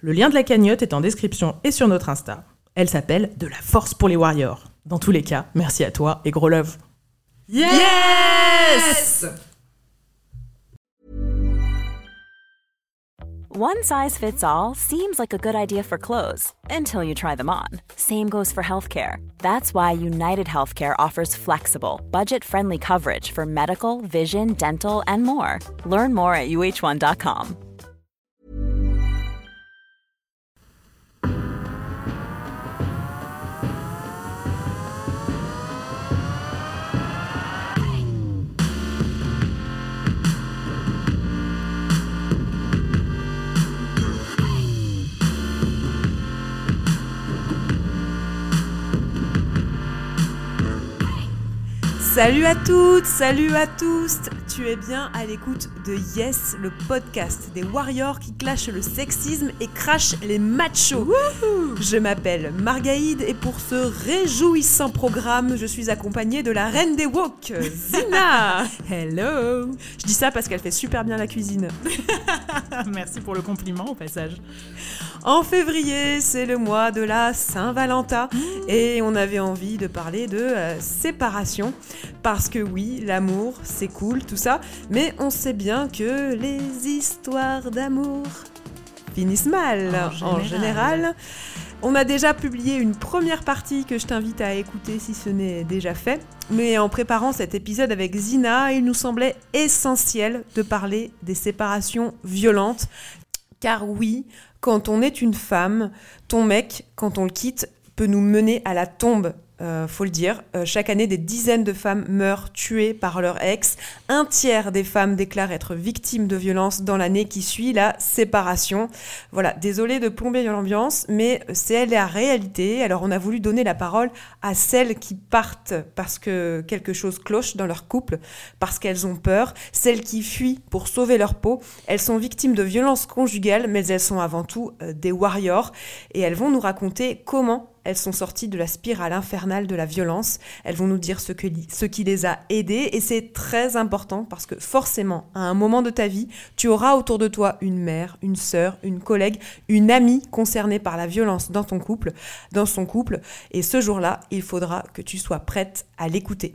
Le lien de la cagnotte est en description et sur notre Insta. Elle s'appelle De la force pour les warriors. Dans tous les cas, merci à toi et gros love. Yes! One size fits all seems like a good idea for clothes until you try them on. Same goes for healthcare. That's why United Healthcare offers flexible, budget friendly coverage for medical, vision, dental, and more. Learn more at uh1.com. Salut à toutes, salut à tous Tu es bien à l'écoute de Yes, le podcast des warriors qui clashent le sexisme et crachent les machos. je m'appelle Margaïde et pour ce réjouissant programme, je suis accompagnée de la reine des wok, Zina Hello Je dis ça parce qu'elle fait super bien la cuisine. Merci pour le compliment au passage. En février, c'est le mois de la Saint-Valentin et on avait envie de parler de euh, séparation parce que oui, l'amour, c'est cool, tout ça, mais on sait bien que les histoires d'amour finissent mal En en général. On a déjà publié une première partie que je t'invite à écouter si ce n'est déjà fait. Mais en préparant cet épisode avec Zina, il nous semblait essentiel de parler des séparations violentes. Car oui, quand on est une femme, ton mec, quand on le quitte, peut nous mener à la tombe. Euh, faut le dire, Euh, chaque année, des dizaines de femmes meurent tuées par leur ex. Un tiers des femmes déclarent être victimes de violences dans l'année qui suit la séparation. Voilà, désolé de plomber l'ambiance, mais c'est la réalité. Alors, on a voulu donner la parole à celles qui partent parce que quelque chose cloche dans leur couple, parce qu'elles ont peur, celles qui fuient pour sauver leur peau. Elles sont victimes de violences conjugales, mais elles sont avant tout euh, des warriors et elles vont nous raconter comment elles sont sorties de la spirale infernale de la violence. Elles vont nous dire ce, que, ce qui les a aidées. Et c'est très important parce que forcément, à un moment de ta vie, tu auras autour de toi une mère, une sœur, une collègue, une amie concernée par la violence dans ton couple, dans son couple. Et ce jour-là, il faudra que tu sois prête à l'écouter.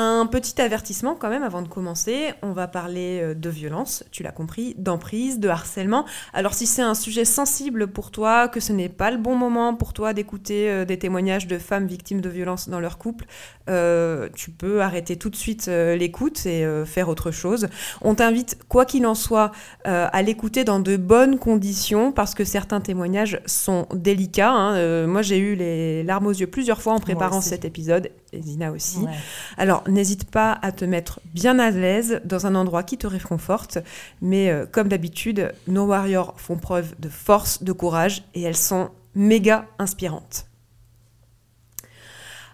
Un petit avertissement quand même avant de commencer, on va parler euh, de violence, tu l'as compris, d'emprise, de harcèlement. Alors si c'est un sujet sensible pour toi, que ce n'est pas le bon moment pour toi d'écouter euh, des témoignages de femmes victimes de violences dans leur couple, euh, tu peux arrêter tout de suite l'écoute et euh, faire autre chose. On t'invite, quoi qu'il en soit, euh, à l'écouter dans de bonnes conditions parce que certains témoignages sont délicats. hein. Moi j'ai eu les larmes aux yeux plusieurs fois en préparant cet épisode, et Zina aussi. Ouais. Alors, n'hésite pas à te mettre bien à l'aise dans un endroit qui te réconforte. Mais euh, comme d'habitude, nos warriors font preuve de force, de courage et elles sont méga inspirantes.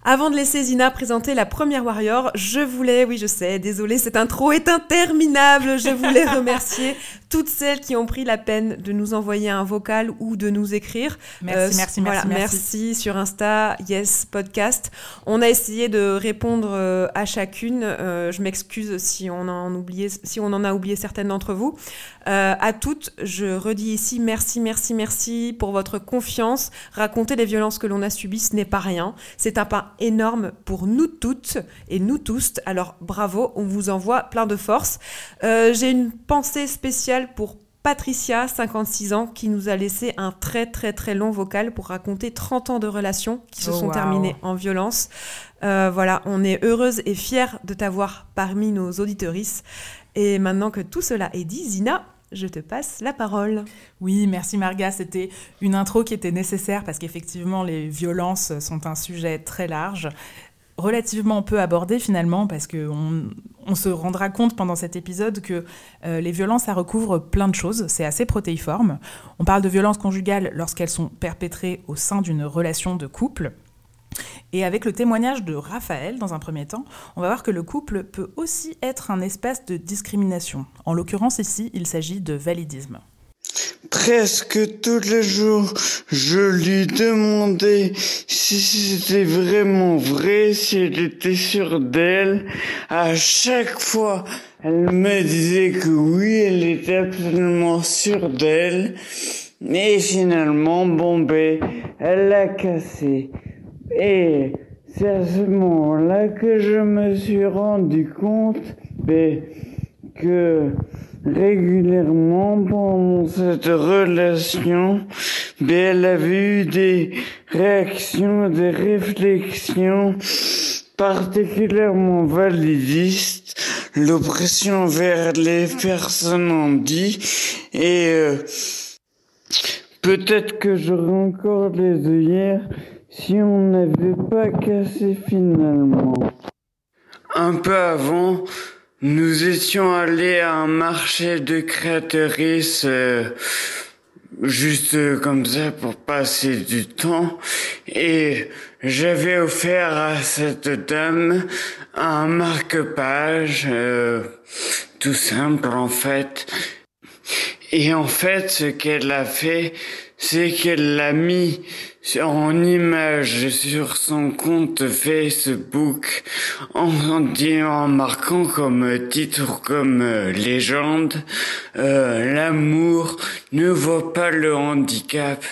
Avant de laisser Zina présenter la première warrior, je voulais, oui je sais, désolé, cette intro est interminable, je voulais remercier toutes celles qui ont pris la peine de nous envoyer un vocal ou de nous écrire. Merci, Euh, merci, voilà, merci, merci. merci sur Insta, Yes Podcast. On a essayé de répondre euh, à chacune. Euh, je m'excuse si on en oublié, si on en a oublié certaines d'entre vous. Euh, à toutes, je redis ici merci, merci, merci pour votre confiance. Raconter les violences que l'on a subies, ce n'est pas rien. C'est un pas énorme pour nous toutes et nous tous. Alors bravo, on vous envoie plein de force. Euh, J'ai une pensée spéciale pour Patricia, 56 ans, qui nous a laissé un très très très long vocal pour raconter 30 ans de relations qui se Oh, sont wow. terminées en violence. Euh, voilà, on est heureuse et fière de t'avoir parmi nos auditorices. Et maintenant que tout cela est dit, Zina, je te passe la parole. Oui, merci Marga. C'était une intro qui était nécessaire parce qu'effectivement, les violences sont un sujet très large, relativement peu abordé finalement parce qu'on On se rendra compte pendant cet épisode que euh, les violences, ça recouvre plein de choses, c'est assez protéiforme. On parle de violences conjugales lorsqu'elles sont perpétrées au sein d'une relation de couple. Et avec le témoignage de Raphaël, dans un premier temps, on va voir que le couple peut aussi être un espace de discrimination. En l'occurrence ici, il s'agit de validisme. Presque tous les jours, je lui demandais si c'était vraiment vrai, si elle était sûre d'elle. À chaque fois, elle me disait que oui, elle était absolument sûre d'elle. Et finalement, bon ben, elle l'a cassé. Et c'est à ce moment-là que je me suis rendu compte que régulièrement pendant cette relation, elle avait eu des réactions, des réflexions particulièrement validistes, l'oppression vers les personnes en dit, et euh, peut-être que j'aurais encore des œillères si on n'avait pas cassé finalement. Un peu avant, nous étions allés à un marché de créatrices euh, juste comme ça pour passer du temps et j'avais offert à cette dame un marque-page euh, tout simple en fait et en fait ce qu'elle a fait c'est qu'elle l'a mis en image sur son compte Facebook en, en marquant comme titre comme légende euh, l'amour ne voit pas le handicap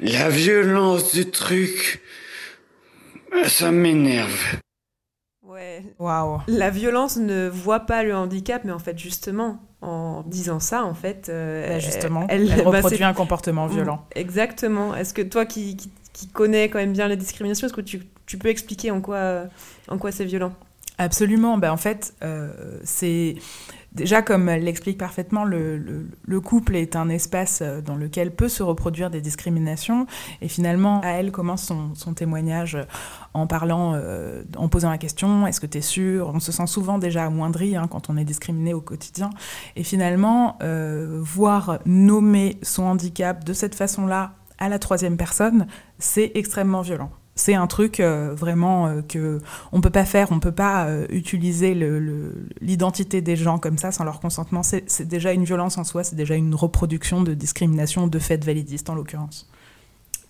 la violence du truc ça m'énerve Ouais. Waouh. La violence ne voit pas le handicap, mais en fait, justement, en disant ça, en fait, euh, Bah, justement, elle, elle, bah, reproduit un comportement violent. Exactement. Est-ce que toi qui, qui, qui connais quand même bien la discrimination, est-ce que tu, tu peux expliquer en quoi, en quoi c'est violent? Absolument. Ben, en fait, euh, c'est déjà comme l'explique parfaitement, le, le- le couple est un espace euh, dans lequel peut se reproduire des discriminations. Et finalement, à elle commence son, témoignage en parlant, euh, en posant la question est-ce que tu es sûr On se sent souvent déjà amoindri hein, quand on est discriminé au quotidien. Et finalement, euh, voir nommer son handicap de cette façon-là à la troisième personne, c'est extrêmement violent. C'est un truc euh, vraiment euh, que on peut pas faire, on peut pas euh, utiliser l'identité des gens comme ça sans leur consentement. C'est c'est déjà une violence en soi, c'est déjà une reproduction de discrimination de fait validiste en l'occurrence.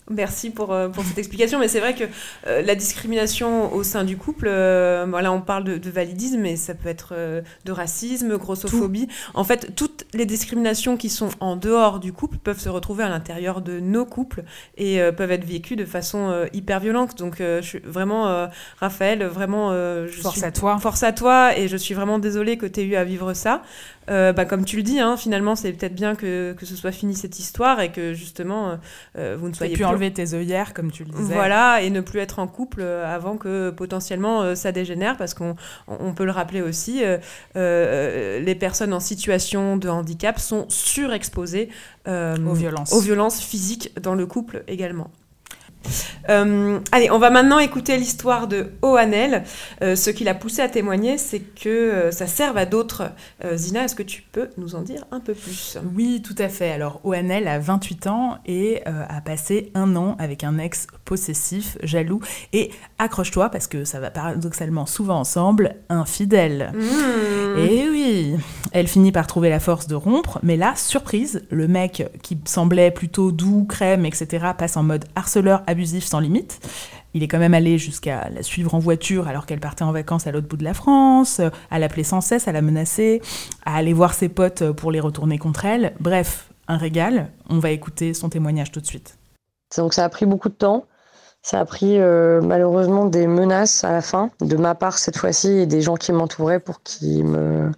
Merci pour, euh, pour cette explication, mais c'est vrai que euh, la discrimination au sein du couple, euh, voilà, on parle de, de validisme, mais ça peut être euh, de racisme, grossophobie. En fait, toutes les discriminations qui sont en dehors du couple peuvent se retrouver à l'intérieur de nos couples et euh, peuvent être vécues de façon euh, hyper violente. Donc, euh, je suis vraiment, euh, Raphaël, vraiment, euh, je Force suis- à toi. Force à toi, et je suis vraiment désolée que tu aies eu à vivre ça. Euh, bah, comme tu le dis, hein, finalement, c'est peut-être bien que, que ce soit fini cette histoire et que justement, euh, vous ne soyez pu plus enlever tes œillères, comme tu le disais. voilà, et ne plus être en couple euh, avant que potentiellement euh, ça dégénère, parce qu'on on peut le rappeler aussi, euh, euh, les personnes en situation de handicap sont surexposées euh, Aux violences. aux violences physiques dans le couple également. Euh, allez, on va maintenant écouter l'histoire de Ohanel. Euh, ce qui l'a poussé à témoigner, c'est que euh, ça serve à d'autres. Zina, est-ce que tu peux nous en dire un peu plus? Oui, tout à fait. Alors, ONL a 28 ans et a passé un an avec un ex possessif, jaloux et, accroche-toi, parce que ça va paradoxalement souvent ensemble, infidèle. Mmh. Et oui, elle finit par trouver la force de rompre, mais là, surprise, le mec qui semblait plutôt doux, crème, etc., passe en mode harceleur abusif sans limite. Il est quand même allé jusqu'à la suivre en voiture alors qu'elle partait en vacances à l'autre bout de la France, euh, à l'appeler sans cesse, à la menacer, à aller voir ses potes euh, pour les retourner contre elle. Bref, un régal. On va écouter son témoignage tout de suite. Donc ça a pris beaucoup de temps. Ça a pris euh, malheureusement des menaces à la fin, de ma part cette fois-ci, et des gens qui m'entouraient pour qu'ils me,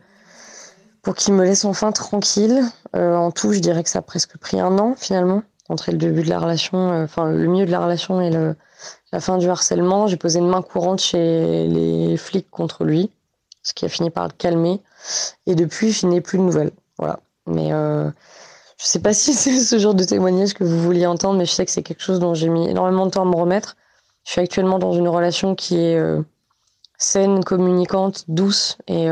pour qu'ils me laissent enfin tranquille. En tout, je dirais que ça a presque pris un an finalement, entre le début de la relation, euh, enfin le milieu de la relation et la fin du harcèlement. J'ai posé une main courante chez les flics contre lui, ce qui a fini par le calmer. Et depuis, je n'ai plus de nouvelles. Voilà. Mais euh, je sais pas si c'est ce genre de témoignage que vous vouliez entendre, mais je sais que c'est quelque chose dont j'ai mis énormément de temps à me remettre. Je suis actuellement dans une relation qui est euh, saine, communicante, douce. Et,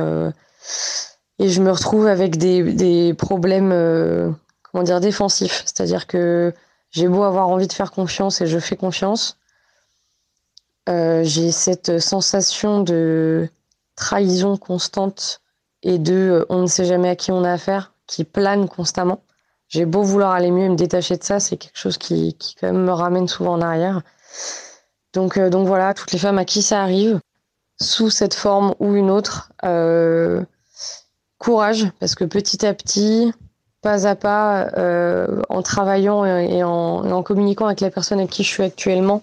et je me retrouve avec des, des problèmes, dire, défensifs. C'est-à-dire que j'ai beau avoir envie de faire confiance et je fais confiance. j'ai cette sensation de trahison constante et de on ne sait jamais à qui on a affaire qui plane constamment. J'ai beau vouloir aller mieux et me détacher de ça, c'est quelque chose qui, qui, quand même me ramène souvent en arrière. Donc, euh, donc voilà, toutes les femmes à qui ça arrive, sous cette forme ou une autre, euh, courage, parce que petit à petit, pas à pas, euh, en travaillant et en, communiquant avec la personne avec qui je suis actuellement,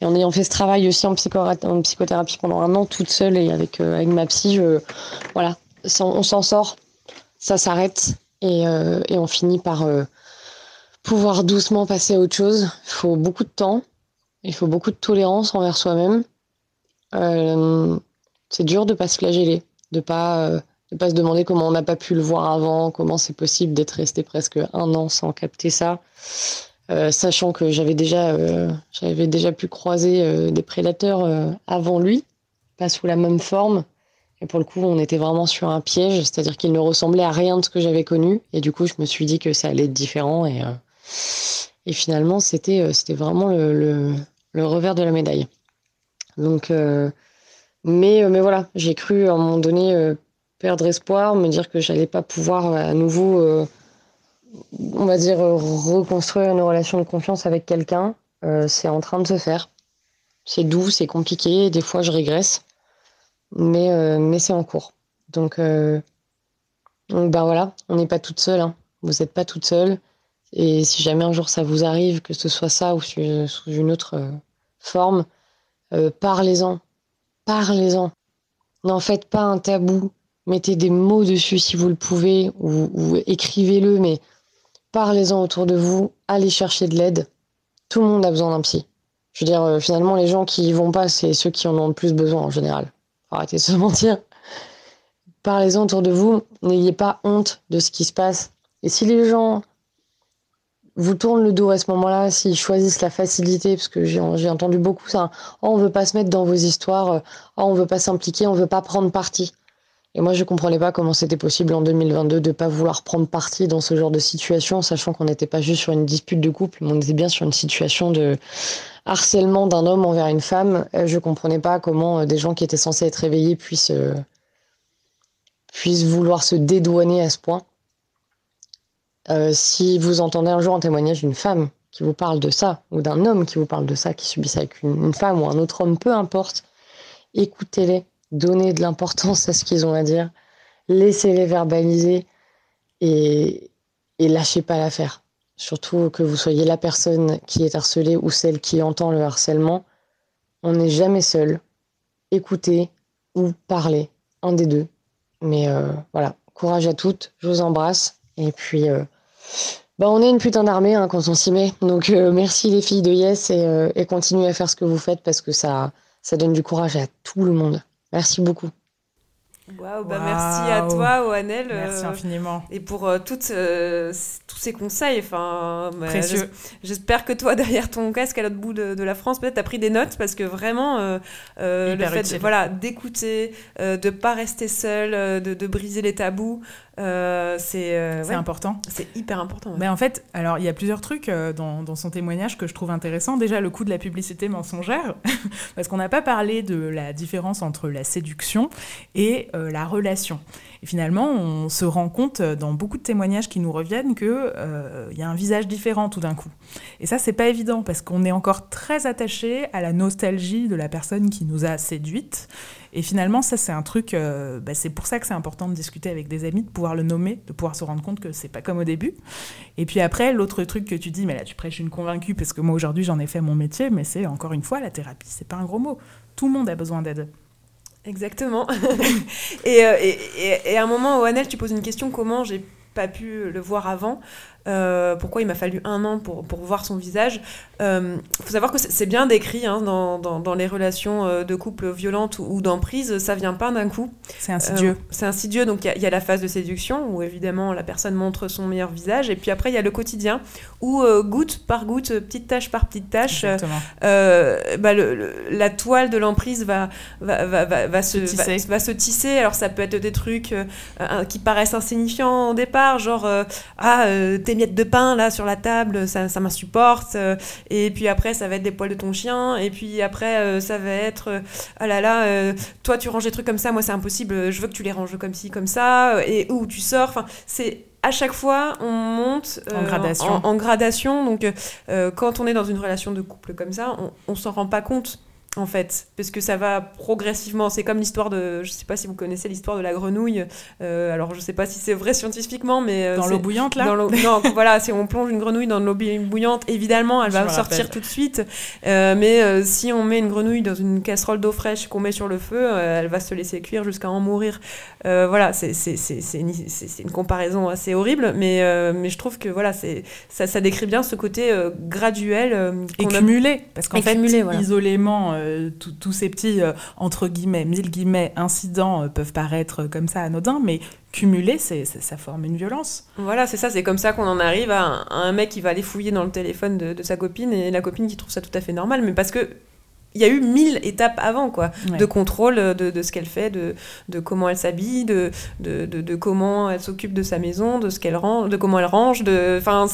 et en ayant fait ce travail aussi en, psychothérapie pendant un an toute seule et avec, avec ma psy, voilà, on s'en sort ça s'arrête et, euh, et, on finit par euh, pouvoir doucement passer à autre chose. Il faut beaucoup de temps, il faut beaucoup de tolérance envers soi-même. Euh, c'est dur de pas se flageller, de pas de pas se demander comment on n'a pas pu le voir avant, comment c'est possible d'être resté presque un an sans capter ça, sachant que j'avais déjà j'avais déjà pu croiser des prédateurs avant lui, pas sous la même forme, et pour le coup, on était vraiment sur un piège, c'est-à-dire qu'il ne ressemblait à rien de ce que j'avais connu. Et du coup, je me suis dit que ça allait être différent. Et, euh, et finalement, c'était, euh, vraiment le, le, revers de la médaille. Donc, euh, mais, mais voilà, j'ai cru à un moment donné perdre espoir, me dire que j'allais pas pouvoir à nouveau, on va dire, reconstruire une relation de confiance avec quelqu'un. c'est en train de se faire. C'est doux, c'est compliqué. Des fois, je régresse mais, euh, mais c'est en cours. Donc, euh, donc ben voilà, on n'est pas toute seule. Hein. Vous n'êtes pas toute seule. Et si jamais un jour ça vous arrive, que ce soit ça ou sous, une autre euh, forme, parlez-en. Parlez-en. N'en faites pas un tabou. Mettez des mots dessus si vous le pouvez ou, écrivez-le, mais parlez-en autour de vous. Allez chercher de l'aide. Tout le monde a besoin d'un psy. Je veux dire, finalement, les gens qui y vont pas, c'est ceux qui en ont le plus besoin en général arrêtez de se mentir. Parlez-en autour de vous, n'ayez pas honte de ce qui se passe. Et si les gens vous tournent le dos à ce moment-là, s'ils choisissent la facilité, parce que j'ai entendu beaucoup ça, oh, on veut pas se mettre dans vos histoires, oh, on veut pas s'impliquer, on veut pas prendre parti. Et moi, je comprenais pas comment c'était possible en 2022 de pas vouloir prendre parti dans ce genre de situation, sachant qu'on n'était pas juste sur une dispute de couple, mais on était bien sur une situation de harcèlement d'un homme envers une femme. Euh, je comprenais pas comment euh, des gens qui étaient censés être réveillés puissent, euh, puissent vouloir se dédouaner à ce point. si vous entendez un jour un témoignage d'une femme qui vous parle de ça, ou d'un homme qui vous parle de ça, qui subit ça avec une femme ou un autre homme, peu importe, écoutez-les Donnez de l'importance à ce qu'ils ont à dire, laissez-les verbaliser et, lâchez pas l'affaire. Surtout que vous soyez la personne qui est harcelée ou celle qui entend le harcèlement, on n'est jamais seul. Écoutez ou parlez, un des deux. Mais euh, voilà, courage à toutes, je vous embrasse. Et puis, euh, bah on est une putain d'armée hein, quand on s'y met. Donc euh, merci les filles de Yes et, continuez à faire ce que vous faites parce que ça donne du courage à tout le monde. Merci beaucoup. Waouh, bah merci à toi, Oanel. Merci euh, infiniment. Et pour euh, toutes, euh, tous ces conseils. Enfin, bah, Précieux. J'espère que toi, derrière ton casque à l'autre bout de, la France, peut-être tu as pris des notes parce que vraiment, le fait voilà, d'écouter, de ne pas rester seul, de, de, briser les tabous, euh, c'est euh, important. C'est hyper important. Mais en fait, alors il y a plusieurs trucs euh, dans, dans, son témoignage que je trouve intéressant. Déjà, le coup de la publicité mensongère, parce qu'on n'a pas parlé de la différence entre la séduction et la relation. Et finalement, on se rend compte dans beaucoup de témoignages qui nous reviennent qu'il il y a un visage différent tout d'un coup. Et ça, c'est pas évident parce qu'on est encore très attaché à la nostalgie de la personne qui nous a séduite et finalement, ça, c'est un truc, euh, bah, c'est pour ça que c'est important de discuter avec des amis, de pouvoir le nommer, de pouvoir se rendre compte que c'est pas comme au début. Et puis après, l'autre truc que tu dis, mais là, tu prêches une convaincue, parce que moi, aujourd'hui, j'en ai fait mon métier, mais c'est encore une fois, la thérapie, c'est pas un gros mot. Tout le monde a besoin d'aide. Exactement. et, euh, et, à un moment, Oanel, tu poses une question comment j'ai pas pu le voir avant? Pourquoi il m'a fallu un an pour, pour voir son visage. Il faut savoir que c'est bien décrit hein, dans, dans, dans, les relations de couple violentes ou, d'emprise, ça vient pas d'un coup. C'est insidieux. c'est insidieux, donc il y, y, a la phase de séduction où évidemment la personne montre son meilleur visage, et puis après il y a le quotidien où goutte par goutte, petite tâche par petite tâche, bah, le, la toile de l'emprise va, va, va, va, se, va, se tisser. Alors ça peut être des trucs euh, qui paraissent insignifiants au départ, genre euh, ah euh, tes miettes de pain là sur la table, ça, ça m'insupporte. et puis après ça va être des poils de ton chien. Et puis après ça va être ah là là toi tu ranges des trucs comme ça, moi c'est impossible. Je veux que tu les ranges comme ci comme ça. Et où tu sors. Enfin c'est à chaque fois, on monte en gradation. En, gradation. Donc, quand on est dans une relation de couple comme ça, on, s'en rend pas compte en fait, parce que ça va progressivement. C'est comme l'histoire de, je sais pas si vous connaissez l'histoire de la grenouille. Euh, alors je sais pas si c'est vrai scientifiquement, mais euh, dans l'eau bouillante là. Dans non, voilà, si on plonge une grenouille dans l'eau bouillante, évidemment, elle va sortir tout de suite. Euh, mais si on met une grenouille dans une casserole d'eau fraîche qu'on met sur le feu, elle va se laisser cuire jusqu'à en mourir. voilà, c'est une, une, comparaison assez horrible, mais mais je trouve que voilà, c'est ça, ça décrit bien ce côté graduel et cumulé, parce qu'en fait, isolément euh, tous ces petits, euh, entre guillemets, mille guillemets, incidents euh, peuvent paraître comme ça anodins, mais cumulés, ça forme une violence. Voilà, c'est ça, c'est comme ça qu'on en arrive à un, mec qui va aller fouiller dans le téléphone de, sa copine et la copine qui trouve ça tout à fait normal, mais parce que il y a eu mille étapes avant, quoi, de contrôle de, de ce qu'elle fait, de, de comment elle s'habille, de, de, comment elle s'occupe de sa maison, de ce qu'elle range, de comment elle range, de, enfin,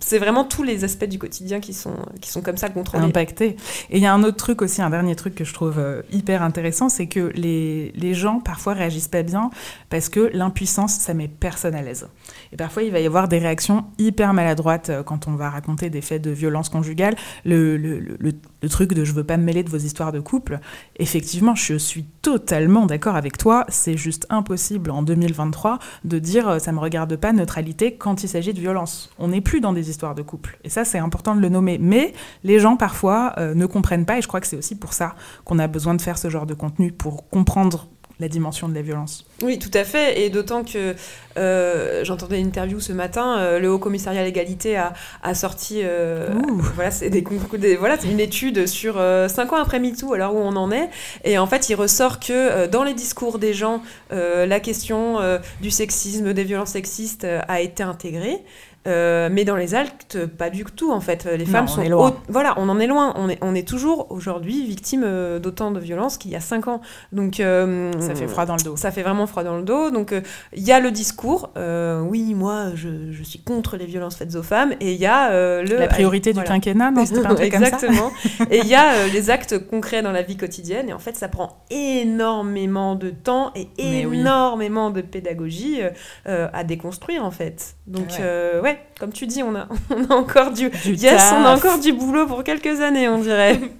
c'est vraiment tous les aspects du quotidien qui sont, qui sont comme ça contrôlés. Impactés. Et il y a un autre truc aussi, un dernier truc que je trouve euh, hyper intéressant, c'est que les, les gens parfois réagissent pas bien parce que l'impuissance, ça met personne à l'aise. Et parfois, il va y avoir des réactions hyper maladroites euh, quand on va raconter des faits de violence conjugale. Le, le, le, le truc de je veux pas me mêler de vos histoires de couple, effectivement, je suis totalement d'accord avec toi. C'est juste impossible en 2023 de dire euh, ça me regarde pas neutralité quand il s'agit de violence. On n'est plus dans des histoires de couple. Et ça, c'est important de le nommer. Mais les gens, parfois, euh, ne comprennent pas. Et je crois que c'est aussi pour ça qu'on a besoin de faire ce genre de contenu, pour comprendre la dimension de la violence. Oui, tout à fait. Et d'autant que euh, j'entendais une interview ce matin, euh, le Haut Commissariat à l'égalité a, a, sorti. Euh, voilà, c'est des, des, voilà, une étude sur 5 ans après MeToo, alors où on en est. Et en fait, il ressort que dans les discours des gens, la question du sexisme, des violences sexistes a été intégrée. Euh, mais dans les actes, pas du tout en fait. Les femmes sont loin. voilà, on en est loin. On est, on est toujours aujourd'hui victime euh, d'autant de violences qu'il y a cinq ans. Donc euh, ça fait froid dans le dos. Ça fait vraiment froid dans le dos. Donc il y a le discours. oui, moi, je, je, suis contre les violences faites aux femmes. Et il y a le la priorité du quinquennat, non C'était un truc Exactement. et il y a les actes concrets dans la vie quotidienne. Et en fait, ça prend énormément de temps et énormément de pédagogie à déconstruire en fait. Donc ouais comme tu dis, on a, on a encore du, yes, on a encore du boulot pour quelques années, on dirait.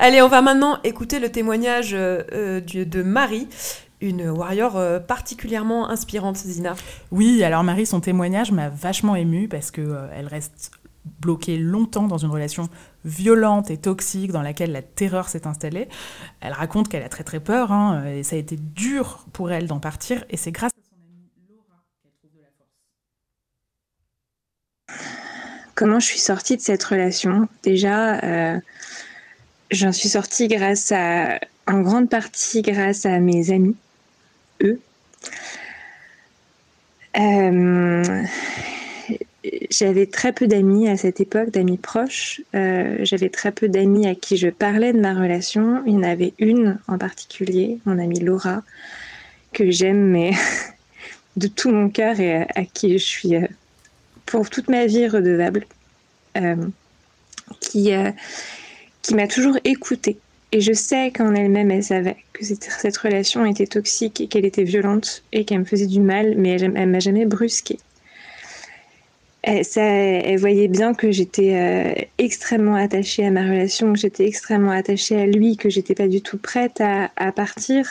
Allez, on va maintenant écouter le témoignage euh, euh, de Marie, une warrior euh, particulièrement inspirante, Zina. Oui, alors Marie, son témoignage m'a vachement émue parce que elle reste bloquée longtemps dans une relation violente et toxique dans laquelle la terreur s'est installée. Elle raconte qu'elle a très très peur hein, et ça a été dur pour elle d'en partir et c'est grâce comment je suis sortie de cette relation. Déjà, euh, j'en suis sortie grâce à, en grande partie grâce à mes amis, eux. Euh, j'avais très peu d'amis à cette époque, d'amis proches. Euh, j'avais très peu d'amis à qui je parlais de ma relation. Il y en avait une en particulier, mon amie Laura, que j'aime, de tout mon cœur et à qui je suis pour toute ma vie redevable, euh, qui, euh, qui m'a toujours écoutée. Et je sais qu'en elle-même, elle savait que cette, relation était toxique et qu'elle était violente et qu'elle me faisait du mal, mais elle, ne m'a jamais brusquée. Elle, elle voyait bien que j'étais euh, extrêmement attachée à ma relation, que j'étais extrêmement attachée à lui, que j'étais pas du tout prête à, partir.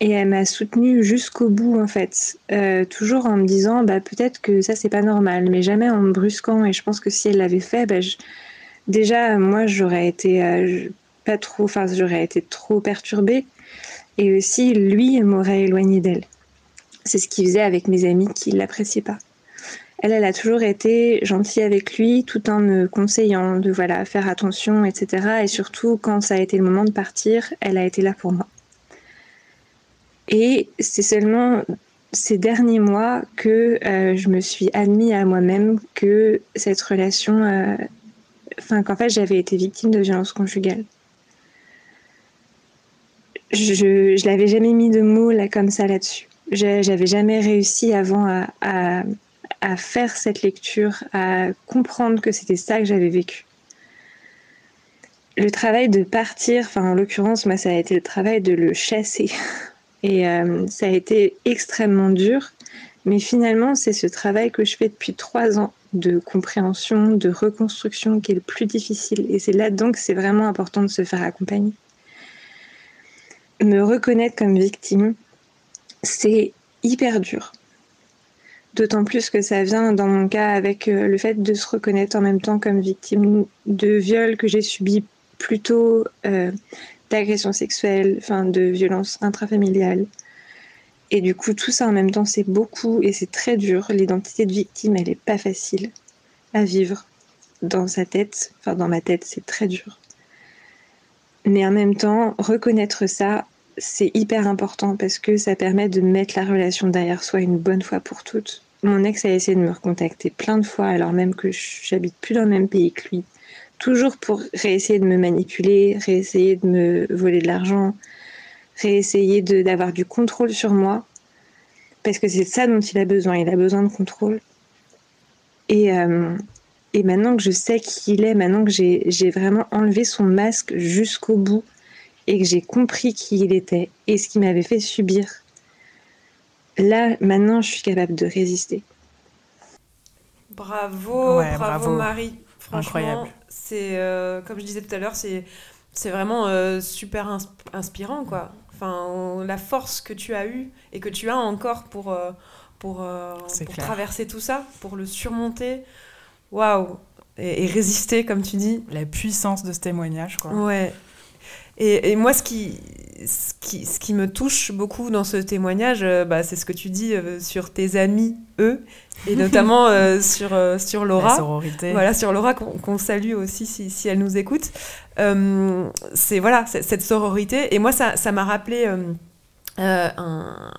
Et elle m'a soutenue jusqu'au bout, en fait. Euh, toujours en me disant, bah, peut-être que ça, c'est pas normal, mais jamais en me brusquant. Et je pense que si elle l'avait fait, bah, déjà, moi, j'aurais été euh, pas trop, enfin, j'aurais été trop perturbée. Et aussi, lui m'aurait éloignée d'elle. c'est ce qu'il faisait avec mes amis qui l'appréciaient pas. Elle, elle a toujours été gentille avec lui tout en me conseillant de voilà, faire attention, etc. Et surtout, quand ça a été le moment de partir, elle a été là pour moi. Et c'est seulement ces derniers mois que euh, je me suis admis à moi-même que cette relation, euh, enfin qu'en fait j'avais été victime de violence conjugale. Je, je l'avais jamais mis de mots là comme ça là-dessus. J'avais jamais réussi avant à, à, faire cette lecture, à comprendre que c'était ça que j'avais vécu. Le travail de partir, enfin en l'occurrence moi ça a été le travail de le chasser Et euh, ça a été extrêmement dur. Mais finalement, c'est ce travail que je fais depuis trois ans de compréhension, de reconstruction qui est le plus difficile. Et c'est là-dedans que c'est vraiment important de se faire accompagner. Me reconnaître comme victime, c'est hyper dur. D'autant plus que ça vient, dans mon cas, avec euh, le fait de se reconnaître en même temps comme victime de viol que j'ai subi plutôt euh, d'agression sexuelle, enfin de violence intrafamiliale. Et du coup, tout ça en même temps, c'est beaucoup et c'est très dur. L'identité de victime, elle n'est pas facile à vivre dans sa tête. Enfin, dans ma tête, c'est très dur. Mais en même temps, reconnaître ça, c'est hyper important parce que ça permet de mettre la relation derrière soi une bonne fois pour toutes. Mon ex a essayé de me recontacter plein de fois alors même que j'habite plus dans le même pays que lui toujours pour réessayer de me manipuler, réessayer de me voler de l'argent, réessayer d'avoir du contrôle sur moi, parce que c'est ça dont il a besoin, il a besoin de contrôle. Et, euh, et maintenant que je sais qui il est, maintenant que j'ai vraiment enlevé son masque jusqu'au bout, et que j'ai compris qui il était et ce qu'il m'avait fait subir, là, maintenant, je suis capable de résister. Bravo, bravo, Marie. Franchement, Incroyable c'est euh, comme je disais tout à l'heure, c'est c'est vraiment euh, super inspirant quoi. Enfin, la force que tu as eue et que tu as encore pour euh, pour, pour traverser tout ça, pour le surmonter. Waouh et, résister comme tu dis. La puissance de ce témoignage quoi. Ouais. Et, et moi, ce qui, ce qui, ce qui me touche beaucoup dans ce témoignage, bah, c'est ce que tu dis sur tes amis, eux, et notamment euh, sur, euh, sur Laura. Voilà, sur Laura, qu'on salue aussi si, si, elle nous écoute. Euh, c'est voilà, cette sororité. Et moi, ça m'a rappelé euh,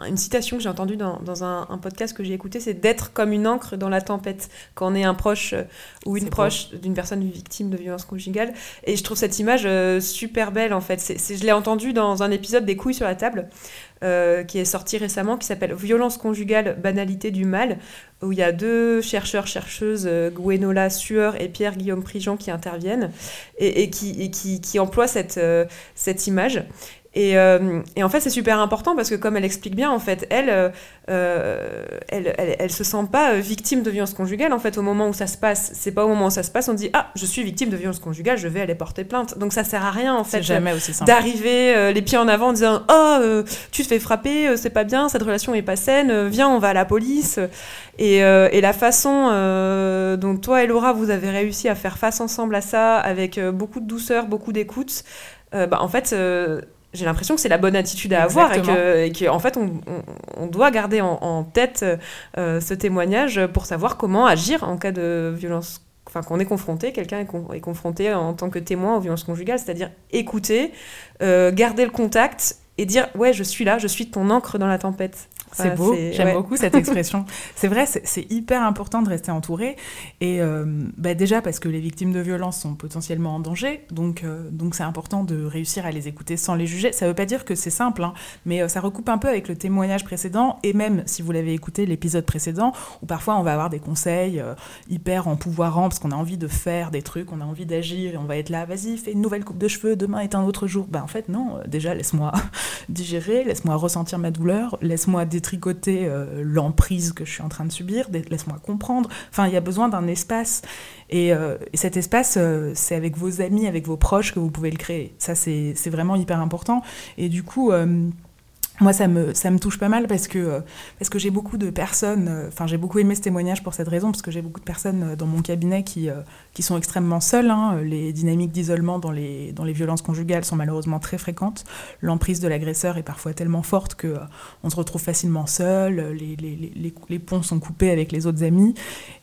une citation que j'ai entendue dans, dans un, podcast que j'ai écouté, c'est d'être comme une encre dans la tempête quand on est un proche euh, ou une proche d'une personne victime de violence conjugale. Et je trouve cette image euh, super belle en fait. c'est je l'ai entendue dans un épisode des couilles sur la table. qui est sorti récemment, qui s'appelle Violence conjugale, banalité du mal, où il y a deux chercheurs, chercheuses, Gwenola Sueur et Pierre-Guillaume Prigent, qui interviennent et, et, qui, et qui, qui, emploient cette, cette image. Et, euh, et, en fait, c'est super important parce que, comme elle explique bien, en fait, elle, euh, euh, elle, elle, elle, se sent pas victime de violence conjugale. En fait, au moment où ça se passe, c'est pas au moment où ça se passe, on dit ah, je suis victime de violence conjugale, je vais aller porter plainte. Donc ça sert à rien en fait. D'arriver les pieds en avant en disant oh, tu te fais frapper, c'est pas bien, cette relation est pas saine, viens, on va à la police. Et, et la façon dont toi et Laura vous avez réussi à faire face ensemble à ça, avec beaucoup de douceur, beaucoup d'écoute. bah, en fait, j'ai l'impression que c'est la bonne attitude à avoir et qu'en en fait on, on, doit garder en, tête euh, ce témoignage pour savoir comment agir en cas de violence enfin qu'on est confronté, quelqu'un est, confronté en tant que témoin aux violences conjugales, c'est-à-dire écouter, euh, garder le contact et dire ouais je suis là, je suis ton encre dans la tempête. C'est beau, j'aime beaucoup cette expression. c'est vrai, c'est hyper important de rester entouré. Et euh, bah déjà parce que les victimes de violences sont potentiellement en danger, donc euh, donc c'est important de réussir à les écouter sans les juger. Ça ne veut pas dire que c'est simple, hein, mais euh, ça recoupe un peu avec le témoignage précédent, et même si vous l'avez écouté, l'épisode précédent, où parfois on va avoir des conseils hyper empouvoirants, parce qu'on a envie de faire des trucs, on a envie d'agir, et on va être là, vas-y, fais une nouvelle coupe de cheveux, demain est un autre jour. Ben en fait, non, déjà laisse-moi digérer, laisse-moi ressentir ma douleur, laisse-moi tricoter euh, l'emprise que je suis en train de subir, laisse-moi comprendre. Enfin, il y a besoin d'un espace. Et, euh, cet espace, euh, c'est avec vos amis, avec vos proches que vous pouvez le créer. Ça, c'est vraiment hyper important. Et du coup, moi, ça me, ça me touche pas mal parce que, euh, parce que j'ai beaucoup de personnes, euh, enfin, j'ai beaucoup aimé ce témoignage pour cette raison, parce que j'ai beaucoup de personnes euh, dans mon cabinet qui, qui sont extrêmement seules. Hein. Les dynamiques d'isolement dans les, dans les violences conjugales sont malheureusement très fréquentes. L'emprise de l'agresseur est parfois tellement forte que on se retrouve facilement seul, les, les, les, les, ponts sont coupés avec les autres amis,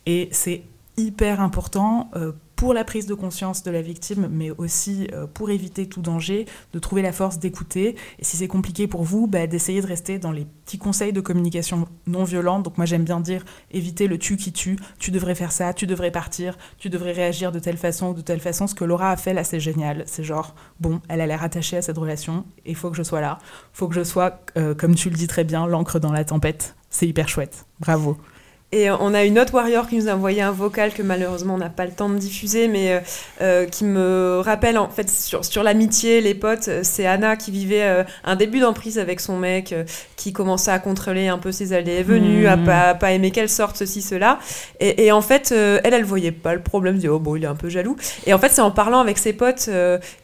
et c'est hyper important pour la prise de conscience de la victime, mais aussi euh, pour éviter tout danger, de trouver la force d'écouter. Et si c'est compliqué pour vous, bah, d'essayer de rester dans les petits conseils de communication non violente. Donc moi j'aime bien dire éviter le tu qui tue, tu devrais faire ça, tu devrais partir, tu devrais réagir de telle façon ou de telle façon. Ce que Laura a fait là, c'est génial. C'est genre, bon, elle a l'air attachée à cette relation, il faut que je sois là. Faut que je sois, euh, comme tu le dis très bien, l'encre dans la tempête. C'est hyper chouette. Bravo. Et on a une autre warrior qui nous a envoyé un vocal que malheureusement on n'a pas le temps de diffuser, mais euh, euh, qui me rappelle en fait sur, sur l'amitié, les potes. C'est Anna qui vivait euh, un début d'emprise avec son mec, qui commençait à contrôler un peu ses allées et venues, à hmm. pas, pas aimer qu'elle sorte ceci, cela. Et, et en fait, elle, elle voyait pas le problème, elle dit oh bon, il est un peu jaloux. Et en fait, c'est en parlant avec ses potes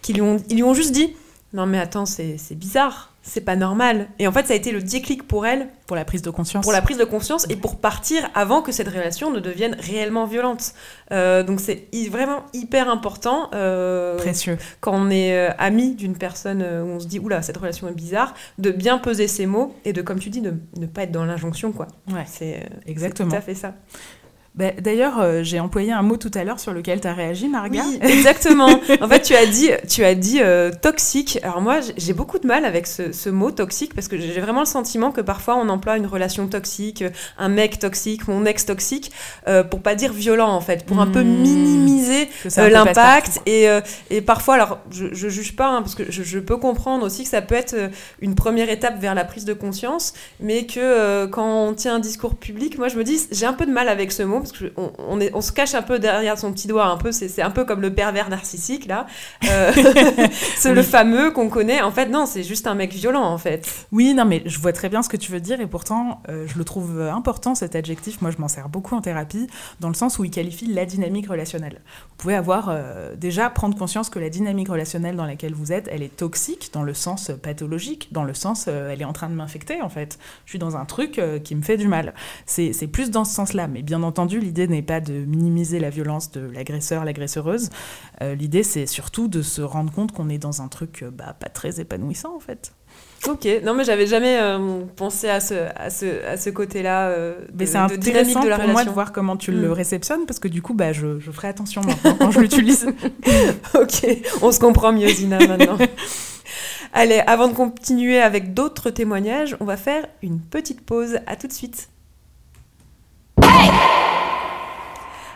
qu'ils lui, ont, ils lui ont juste dit non mais attends, c'est bizarre c'est pas normal. Et en fait, ça a été le déclic pour elle. Pour la prise de conscience. Pour la prise de conscience et pour partir avant que cette relation ne devienne réellement violente. Euh, donc c'est vraiment hyper important. Euh, Précieux. Quand on est euh, ami d'une personne où on se dit, oula, cette relation est bizarre, de bien peser ses mots et de, comme tu dis, de ne pas être dans l'injonction, quoi. Ouais. C'est exactement. tout à fait ça. Bah, d'ailleurs, euh, j'ai employé un mot tout à l'heure sur lequel tu as réagi, Marga. Oui, exactement. en fait, tu as dit, tu as dit euh, toxique. Alors moi, j'ai beaucoup de mal avec ce, mot toxique parce que j'ai vraiment le sentiment que parfois on emploie une relation toxique, un mec toxique, mon ex toxique, euh, pour pas dire violent en fait, pour un peu hmm. minimiser l'impact. Et, et, parfois, alors je, je juge pas parce que je, je, peux comprendre aussi que ça peut être une première étape vers la prise de conscience, mais que quand on tient un discours public, moi je me dis j'ai un peu de mal avec ce mot parce qu'on on, se cache un peu derrière son petit doigt, un peu, c'est un peu comme le pervers narcissique, là. Euh, c'est le fameux qu'on connaît. En fait, non, c'est juste un mec violent, en fait. Oui, non, mais je vois très bien ce que tu veux dire, et pourtant, euh, je le trouve important, cet adjectif. Moi, je m'en sers beaucoup en thérapie, dans le sens où il qualifie la dynamique relationnelle. Vous pouvez avoir, euh, déjà, prendre conscience que la dynamique relationnelle dans laquelle vous êtes, elle est toxique, dans le sens pathologique, dans le sens, elle est en train de m'infecter, en fait. Je suis dans un truc qui me fait du mal. C'est plus dans ce sens-là, mais bien entendu, l'idée n'est pas de minimiser la violence de l'agresseur, l'agresseuse. Euh, l'idée, c'est surtout de se rendre compte qu'on est dans un truc euh, bah, pas très épanouissant, en fait. Ok, non mais j'avais jamais euh, pensé à ce, à ce, à ce côté-là. mais c'est intéressant de la pour moi de voir comment tu le mm. réceptionnes parce que du coup, bah, je, je ferai attention maintenant quand je l'utilise. ok, on se comprend mieux, Zina, maintenant. Allez, avant de continuer avec d'autres témoignages, on va faire une petite pause. À tout de suite.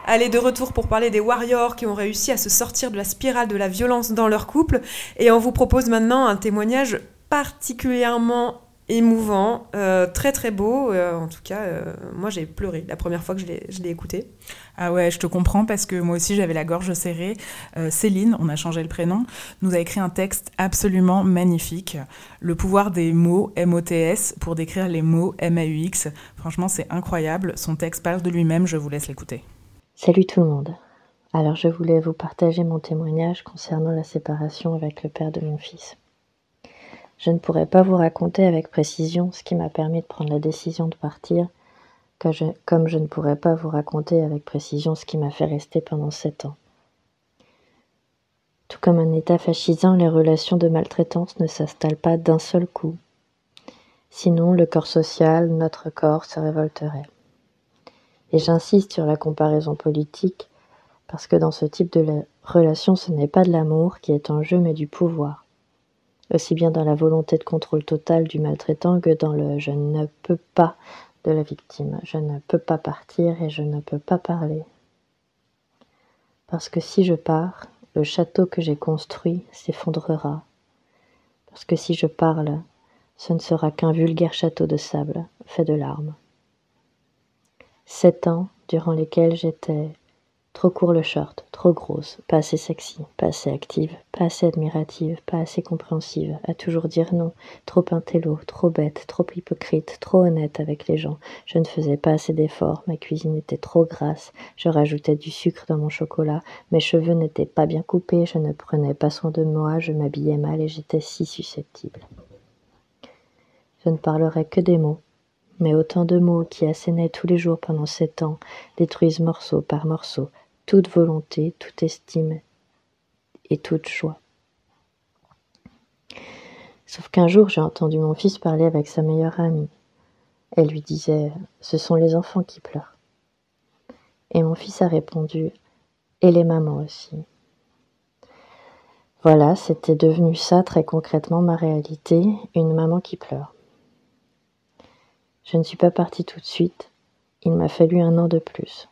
Allez, de retour pour parler des warriors qui ont réussi à se sortir de la spirale de la violence dans leur couple. Et on vous propose maintenant un témoignage particulièrement émouvant, euh, très très beau. Euh, en tout cas, euh, moi j'ai pleuré la première fois que je l'ai écouté. Ah ouais, je te comprends parce que moi aussi j'avais la gorge serrée. Céline, on a changé le prénom, nous a écrit un texte absolument magnifique. Le pouvoir des mots M-O-T-S pour décrire les mots M-A-U-X. Franchement, c'est incroyable. Son texte parle de lui-même, je vous laisse l'écouter. Salut tout le monde. Alors je voulais vous partager mon témoignage concernant la séparation avec le père de mon fils. Je ne pourrais pas vous raconter avec précision ce qui m'a permis de prendre la décision de partir, comme je ne pourrais pas vous raconter avec précision ce qui m'a fait rester pendant sept ans. Tout comme un état fascisant, les relations de maltraitance ne s'installent pas d'un seul coup. Sinon, le corps social, notre corps, se révolterait. Et j'insiste sur la comparaison politique parce que dans ce type de relation, ce n'est pas de l'amour qui est en jeu, mais du pouvoir. Aussi bien dans la volonté de contrôle total du maltraitant que dans le je ne peux pas de la victime. Je ne peux pas partir et je ne peux pas parler. Parce que si je pars, le château que j'ai construit s'effondrera. Parce que si je parle, ce ne sera qu'un vulgaire château de sable fait de larmes. Sept ans durant lesquels j'étais trop court le short, trop grosse, pas assez sexy, pas assez active, pas assez admirative, pas assez compréhensive, à toujours dire non, trop intello, trop bête, trop hypocrite, trop honnête avec les gens. Je ne faisais pas assez d'efforts, ma cuisine était trop grasse, je rajoutais du sucre dans mon chocolat, mes cheveux n'étaient pas bien coupés, je ne prenais pas soin de moi, je m'habillais mal et j'étais si susceptible. Je ne parlerai que des mots, mais autant de mots qui assénaient tous les jours pendant sept ans détruisent morceau par morceau toute volonté, toute estime et toute joie. Sauf qu'un jour, j'ai entendu mon fils parler avec sa meilleure amie. Elle lui disait Ce sont les enfants qui pleurent. Et mon fils a répondu Et les mamans aussi. Voilà, c'était devenu ça très concrètement ma réalité, une maman qui pleure. Je ne suis pas partie tout de suite, il m'a fallu un an de plus.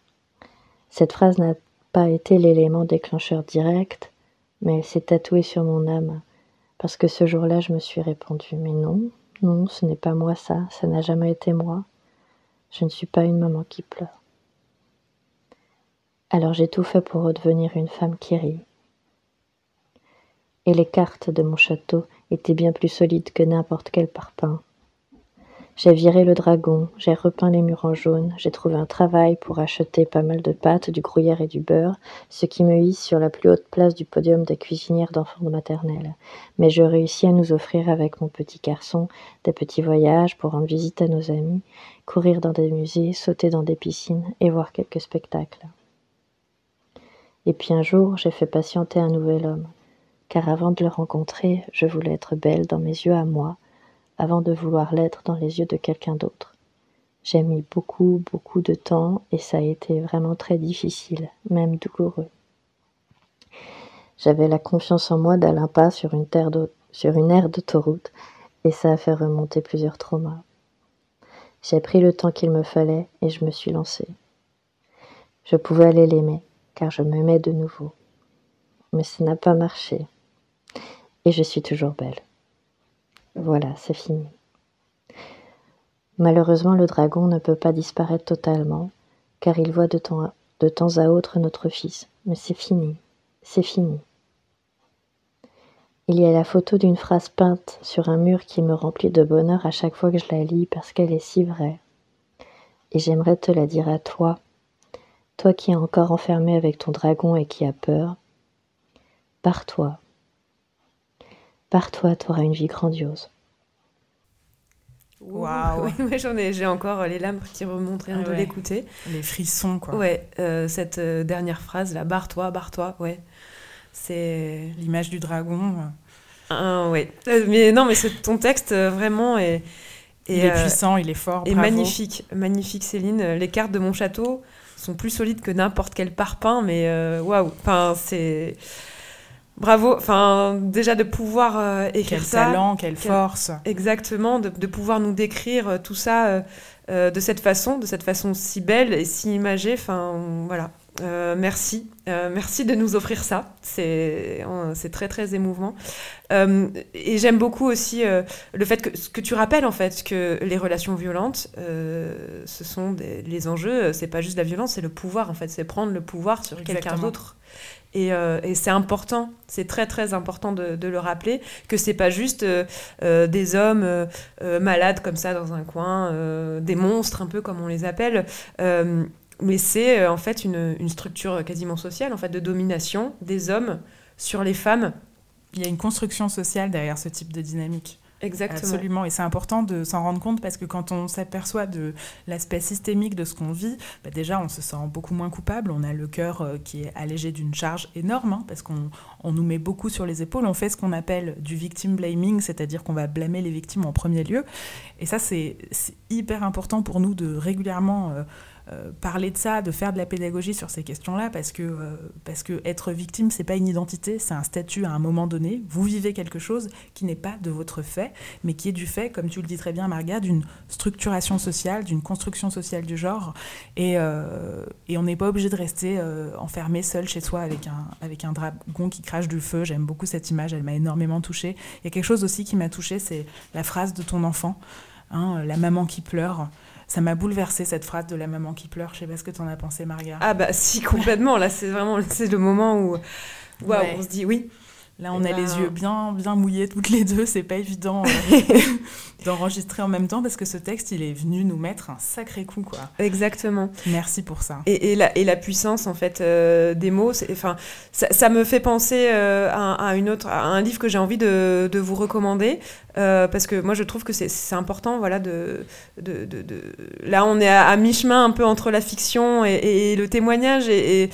Cette phrase n'a pas été l'élément déclencheur direct, mais elle s'est tatouée sur mon âme, parce que ce jour-là je me suis répondu Mais non, non, ce n'est pas moi ça, ça n'a jamais été moi. Je ne suis pas une maman qui pleure. Alors j'ai tout fait pour redevenir une femme qui rit, et les cartes de mon château étaient bien plus solides que n'importe quel parpaing. J'ai viré le dragon, j'ai repeint les murs en jaune, j'ai trouvé un travail pour acheter pas mal de pâtes, du gruyère et du beurre, ce qui me hisse sur la plus haute place du podium des cuisinières d'enfants de maternelle. Mais je réussis à nous offrir avec mon petit garçon des petits voyages pour rendre visite à nos amis, courir dans des musées, sauter dans des piscines et voir quelques spectacles. Et puis un jour, j'ai fait patienter un nouvel homme car avant de le rencontrer, je voulais être belle dans mes yeux à moi, avant de vouloir l'être dans les yeux de quelqu'un d'autre. J'ai mis beaucoup, beaucoup de temps et ça a été vraiment très difficile, même douloureux. J'avais la confiance en moi d'Alain pas sur une, sur une aire d'autoroute et ça a fait remonter plusieurs traumas. J'ai pris le temps qu'il me fallait et je me suis lancée. Je pouvais aller l'aimer, car je m'aimais de nouveau. Mais ça n'a pas marché et je suis toujours belle. Voilà, c'est fini. Malheureusement, le dragon ne peut pas disparaître totalement, car il voit de temps, à, autre notre fils. Mais c'est fini, c'est fini. Il y a la photo d'une phrase peinte sur un mur qui me remplit de bonheur à chaque fois que je la lis parce qu'elle est si vraie. Et j'aimerais te la dire à toi, toi qui es encore enfermé avec ton dragon et qui a peur. Pars-toi, par toi, tu auras une vie grandiose. Waouh ouais, j'en ai, j'ai encore les lames qui remontent rien de l'écouter. Les frissons, quoi. Ouais, euh, cette euh, dernière phrase là, barre-toi, barre-toi, ouais. C'est l'image du dragon. Ah, ouais. Euh, mais non, mais ton texte vraiment est. il est puissant, il est fort. Et magnifique, magnifique, Céline. Les cartes de mon château sont plus solides que n'importe quel parpaing, mais waouh. Enfin, c'est bravo, enfin déjà de pouvoir euh, écrire quel ça. talent, quelle force. Exactement, de, pouvoir nous décrire euh, tout ça euh, de cette façon, de cette façon si belle et si imagée. Enfin voilà, merci, merci de nous offrir ça. C'est très très émouvant. et j'aime beaucoup aussi le fait que ce que tu rappelles en fait que les relations violentes, ce sont les enjeux. C'est pas juste la violence, c'est le pouvoir en fait, c'est prendre le pouvoir sur quelqu'un d'autre. Euh, et, c'est important, c'est très très important de, le rappeler, que c'est pas juste euh, euh, des hommes malades comme ça dans un coin, des monstres un peu comme on les appelle, mais c'est en fait une, une, structure quasiment sociale en fait de domination des hommes sur les femmes. Il y a une construction sociale derrière ce type de dynamique. Exactement. Absolument. Et c'est important de s'en rendre compte parce que quand on s'aperçoit de l'aspect systémique de ce qu'on vit, bah déjà, on se sent beaucoup moins coupable. On a le cœur euh, qui est allégé d'une charge énorme hein, parce qu'on on nous met beaucoup sur les épaules. On fait ce qu'on appelle du victim blaming, c'est-à-dire qu'on va blâmer les victimes en premier lieu. Et ça, c'est hyper important pour nous de régulièrement. Euh, euh, parler de ça, de faire de la pédagogie sur ces questions-là, parce que, euh, parce que être victime, c'est pas une identité, c'est un statut à un moment donné. Vous vivez quelque chose qui n'est pas de votre fait, mais qui est du fait, comme tu le dis très bien, Marga, d'une structuration sociale, d'une construction sociale du genre. Et, euh, et on n'est pas obligé de rester enfermé seul chez soi avec un, avec un dragon qui crache du feu. J'aime beaucoup cette image, elle m'a énormément touchée. Il y a quelque chose aussi qui m'a touchée, c'est la phrase de ton enfant, hein, la maman qui pleure ça m'a bouleversé cette phrase de la maman qui pleure. Je sais pas ce que tu en as pensé, Maria. Ah bah si, complètement. Là, c'est vraiment c'est le moment où, on se dit oui. Là, on Eh a les ben- yeux bien, bien mouillés toutes les deux. C'est pas évident d'enregistrer en même temps parce que ce texte, il est venu nous mettre un sacré coup, quoi. Exactement. Merci pour ça. Et, et la, et la puissance en fait euh, des mots, enfin, ça, ça me fait penser euh, à, à une autre, à un livre que j'ai envie de, de vous recommander euh, parce que moi je trouve que c'est- important, voilà, de, de, de- là on est à, à mi-chemin un peu entre la fiction et, et le témoignage et,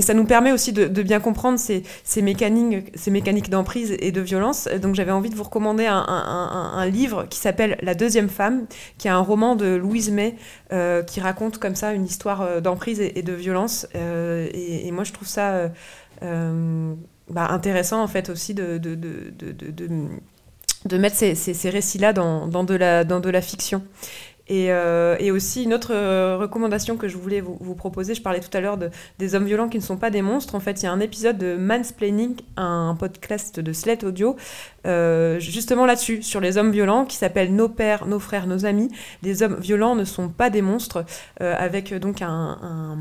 ça nous permet aussi de, de bien comprendre ces, ces mécaniques, ces mécaniques d'emprise et de violence. Donc j'avais envie de vous recommander un, un- un- un livre qui s'appelle La deuxième femme, qui est un roman de Louise May euh, qui raconte comme ça une histoire euh, d'emprise et, de violence. Euh, et, moi, je trouve ça bah, intéressant, en fait, aussi de, de, de, de, mettre ces, ces- ces récits-là dans, dans, dans de la fiction. Et, euh, et aussi une autre euh, recommandation que je voulais vous, proposer, je parlais tout à l'heure de, des hommes violents qui ne sont pas des monstres. En fait, il y a un épisode de Mansplaining, un podcast de Slate Audio, euh, justement là-dessus, sur les hommes violents, qui s'appelle Nos pères, nos frères, nos amis. Les hommes violents ne sont pas des monstres, avec donc un-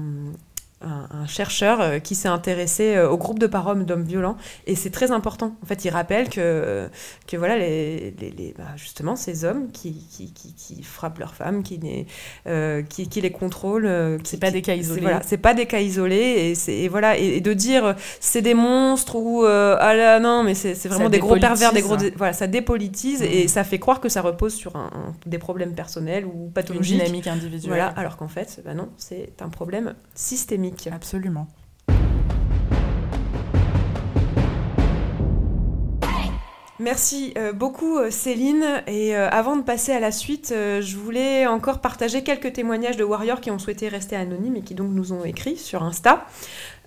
un- un chercheur euh, qui s'est intéressé euh, au groupe de parole d'hommes violents. Et c'est très important. En fait, il rappelle que, que voilà, les, les- les- bah, justement, ces hommes qui, qui, qui- qui frappent leurs femmes, qui les, euh, qui, les contrôlent. euh, qui- C'est pas des cas isolés. Voilà, c'est pas des cas isolés. Et, c'est- et voilà, et, et de dire euh, c'est des monstres ou euh, ah là non, mais c'est vraiment Ça des gros pervers, des gros. dé- Voilà, ça dépolitise et ça fait croire que ça repose sur un- un- des problèmes personnels ou Une pathologiques. dynamique individuelle. Voilà, alors qu'en fait, bah non, c'est un problème systémique. Absolument. Merci euh, beaucoup euh, Céline. Et euh, avant de passer à la suite, je voulais encore partager quelques témoignages de warriors qui ont souhaité rester anonymes et qui donc nous ont écrit sur Insta.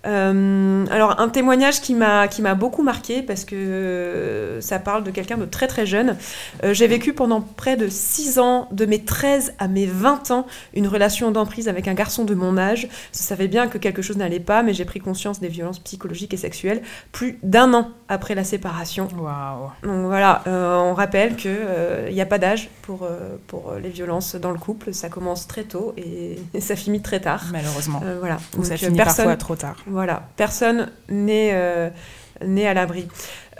Euh, alors un témoignage qui m'a qui m'a beaucoup marqué parce que euh, ça parle de quelqu'un de très très jeune. Euh, J'ai vécu pendant près de 6 ans, de mes 13 à mes 20 ans, une relation d'emprise avec un garçon de mon âge. Je savais bien que quelque chose n'allait pas, mais j'ai pris conscience des violences psychologiques et sexuelles plus d'un an après la séparation. Waouh. Donc voilà, on rappelle qu'il n'y a pas d'âge pour, pour les violences dans le couple. Ça commence très tôt et, et ça finit très tard. Malheureusement. Voilà. Ou ça finit personne, parfois trop tard. Voilà, personne n'est euh, à l'abri.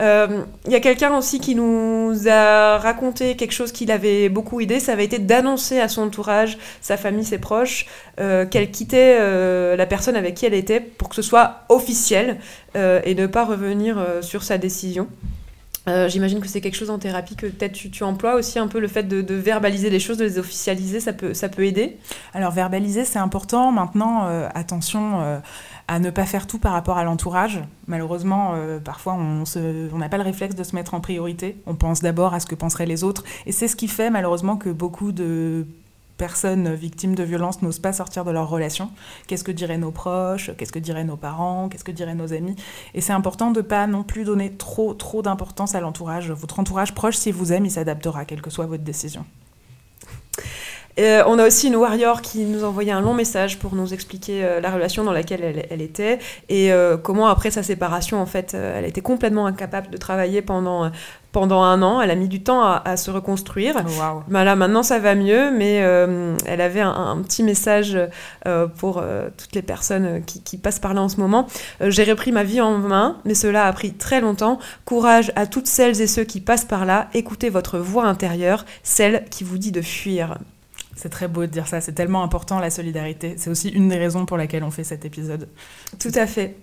Euh, Il y a quelqu'un aussi qui nous a raconté quelque chose qui l'avait beaucoup aidé. Ça avait été d'annoncer à son entourage, sa famille, ses proches, euh, qu'elle quittait la personne avec qui elle était pour que ce soit officiel et ne pas revenir sur sa décision. J'imagine que c'est quelque chose en thérapie que peut-être tu, emploies aussi un peu le fait de, verbaliser les choses, de les officialiser, ça peut, ça peut aider? Alors verbaliser, c'est important. Maintenant, attention à ne pas faire tout par rapport à l'entourage. Malheureusement, euh, parfois, on n'a pas le réflexe de se mettre en priorité. On pense d'abord à ce que penseraient les autres. Et c'est ce qui fait malheureusement que beaucoup de personnes victimes de violences n'osent pas sortir de leur relation. Qu'est-ce que diraient nos proches? Qu'est-ce que diraient nos parents? Qu'est-ce que diraient nos amis? Et c'est important de pas non plus donner trop trop d'importance à l'entourage. Votre entourage proche, s'il vous aime, il s'adaptera, quelle que soit votre décision. Euh, on a aussi une warrior qui nous envoyait un long message pour nous expliquer euh, la relation dans laquelle elle, elle était et euh, comment après sa séparation en fait elle était complètement incapable de travailler pendant, pendant un an. Elle a mis du temps à, à se reconstruire. Waouh Bah là, maintenant ça va mieux, mais euh, elle avait un, un petit message euh, pour euh, toutes les personnes qui, qui passent par là en ce moment. J'ai repris ma vie en main, mais cela a pris très longtemps. Courage à toutes celles et ceux qui passent par là. Écoutez votre voix intérieure, celle qui vous dit de fuir. C'est très beau de dire ça, c'est tellement important la solidarité. C'est aussi une des raisons pour laquelle on fait cet épisode. Tout à fait.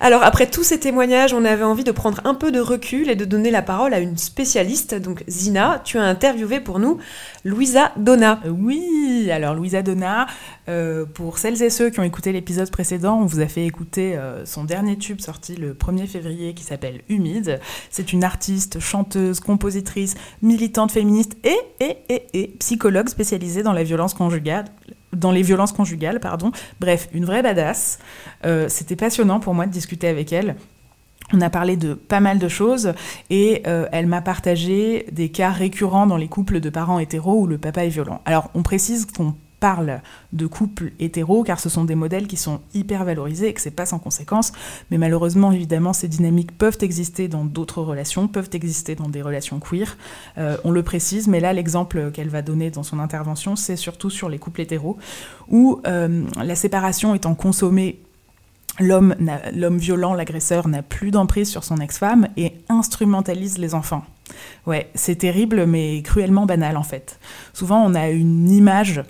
Alors après tous ces témoignages, on avait envie de prendre un peu de recul et de donner la parole à une spécialiste. Donc Zina, tu as interviewé pour nous Louisa Donna. Oui, alors Louisa Donna, euh, pour celles et ceux qui ont écouté l'épisode précédent, on vous a fait écouter euh, son dernier tube sorti le 1er février qui s'appelle Humide. C'est une artiste, chanteuse, compositrice, militante féministe et psychologue spécialisée dans la violence conjugale. Dans les violences conjugales, pardon. Bref, une vraie badass. Euh, C'était passionnant pour moi de discuter avec elle. On a parlé de pas mal de choses et euh, elle m'a partagé des cas récurrents dans les couples de parents hétéros où le papa est violent. Alors on précise qu'on parle de couples hétéros car ce sont des modèles qui sont hyper valorisés et que c'est pas sans conséquence, mais malheureusement évidemment ces dynamiques peuvent exister dans d'autres relations, peuvent exister dans des relations queer. Euh, on le précise, mais là l'exemple qu'elle va donner dans son intervention c'est surtout sur les couples hétéros où euh, la séparation étant consommée l'homme violent, l'agresseur, n'a plus d'emprise sur son ex-femme et instrumentalise les enfants. Ouais, c'est terrible mais cruellement banal en fait. Souvent on a une image,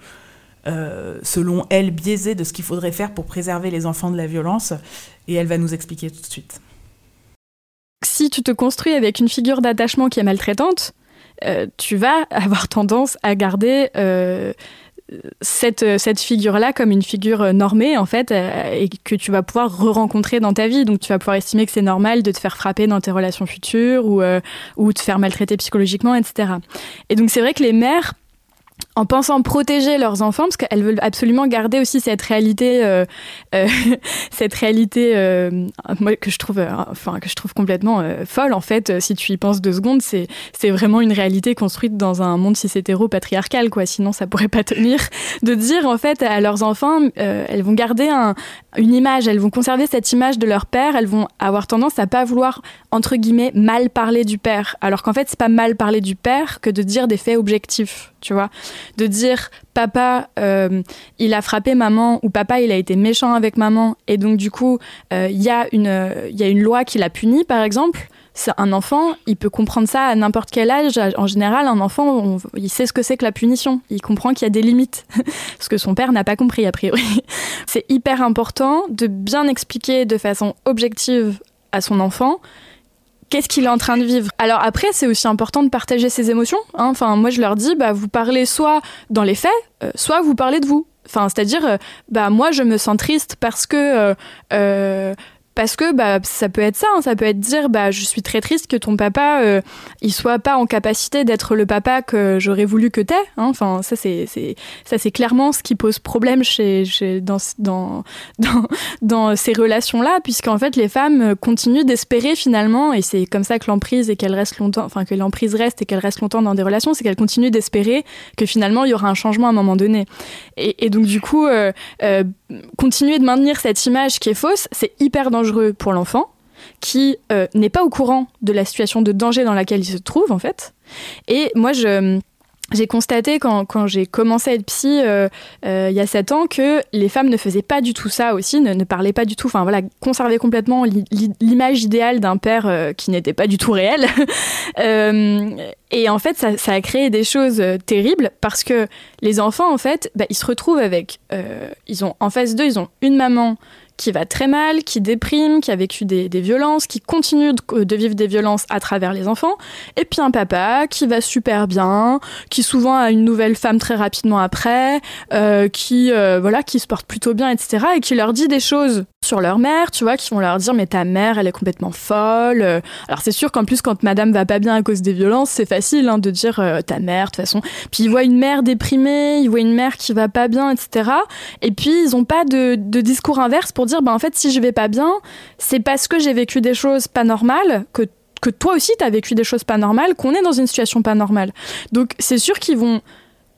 euh, selon elle, biaisée de ce qu'il faudrait faire pour préserver les enfants de la violence et elle va nous expliquer tout de suite. Si tu te construis avec une figure d'attachement qui est maltraitante, euh, tu vas avoir tendance à garder euh, cette, cette figure-là comme une figure normée, en fait, et que tu vas pouvoir re-rencontrer dans ta vie. Donc, tu vas pouvoir estimer que c'est normal de te faire frapper dans tes relations futures ou, ou te faire maltraiter psychologiquement, etc. Et donc, c'est vrai que les mères en pensant protéger leurs enfants, parce qu'elles veulent absolument garder aussi cette réalité, euh, euh, cette réalité, euh, que je trouve, enfin que je trouve complètement folle en fait. Si tu y penses deux secondes, c'est c'est vraiment une réalité construite dans un monde cis hétéro patriarcal quoi. Sinon, ça pourrait pas tenir. De dire en fait à leurs enfants, elles vont garder un, une image, elles vont conserver cette image de leur père. Elles vont avoir tendance à pas vouloir entre guillemets mal parler du père, alors qu'en fait c'est pas mal parler du père que de dire des faits objectifs tu vois. De dire papa, euh, il a frappé maman ou papa, il a été méchant avec maman et donc du coup, euh, il y, a une, y a une loi qui l'a puni, par exemple. C'est un enfant, il peut comprendre ça à n'importe quel âge. En général, un enfant, il sait ce que c'est que la punition. Il comprend qu'il y a des limites, ce que son père n'a pas compris a priori. c'est hyper important de bien expliquer de façon objective à son enfant qu'est-ce qu'il est en train de vivre. Alors après, c'est aussi important de partager ses émotions. Hein. Enfin, moi, je leur dis, bah, vous parlez soit dans les faits, euh, soit vous parlez de vous. Enfin, c'est-à-dire, euh, bah, moi, je me sens triste parce que euh, parce que bah, ça peut être ça, hein. ça peut être dire bah, je suis très triste que ton papa euh, il soit pas en capacité d'être le papa que j'aurais voulu que t'aies. Hein. Enfin, ça c'est, ça c'est clairement ce qui pose problème chez, chez dans, dans, dans, dans, ces relations-là, puisqu'en fait les femmes continuent d'espérer finalement, et c'est comme ça que l'emprise et qu'elle reste longtemps, enfin que l'emprise reste et qu'elle reste longtemps dans des relations, c'est qu'elles continuent d'espérer que finalement il y aura un changement à un moment donné. Et, et donc du coup, euh, euh, continuer de maintenir cette image qui est fausse, c'est hyper dangereux pour l'enfant qui euh, n'est pas au courant de la situation de danger dans laquelle il se trouve en fait. Et moi je j'ai constaté quand, quand j'ai commencé à être psy euh, euh, il y a 7 ans que les femmes ne faisaient pas du tout ça aussi, ne, ne parlaient pas du tout, enfin voilà, conservaient complètement l'image idéale d'un père qui n'était pas du tout réel. et en fait, ça, ça, a créé des choses terribles parce que les enfants, en fait, bah, ils se retrouvent avec, ils ont en face d'eux, ils ont une maman qui va très mal, qui déprime, qui a vécu des, violences, qui continue de, vivre des violences à travers les enfants, et puis un papa qui va super bien, qui souvent a une nouvelle femme très rapidement après, euh, qui euh, voilà, qui se porte plutôt bien, etc., et qui leur dit des choses sur leur mère, tu vois, qui vont leur dire mais ta mère elle est complètement folle. Alors c'est sûr qu'en plus quand madame va pas bien à cause des violences, c'est facile hein, de dire euh, ta mère de toute façon. Puis ils voient une mère déprimée, ils voient une mère qui va pas bien, etc. Et puis ils ont pas de, de discours inverse pour dire, ben, en fait, si je vais pas bien, c'est parce que j'ai vécu des choses pas normales, que, que toi aussi tu as vécu des choses pas normales, qu'on est dans une situation pas normale. Donc, c'est sûr qu'ils vont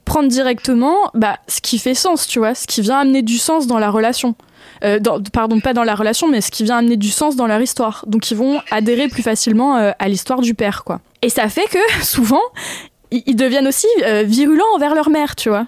prendre directement bah, ce qui fait sens, tu vois, ce qui vient amener du sens dans la relation. Euh, pardon, pas dans la relation, mais ce qui vient amener du sens dans leur histoire. Donc ils vont adhérer plus facilement euh, à l'histoire du père, quoi. Et ça fait que souvent, ils deviennent aussi euh, virulents envers leur mère, tu vois.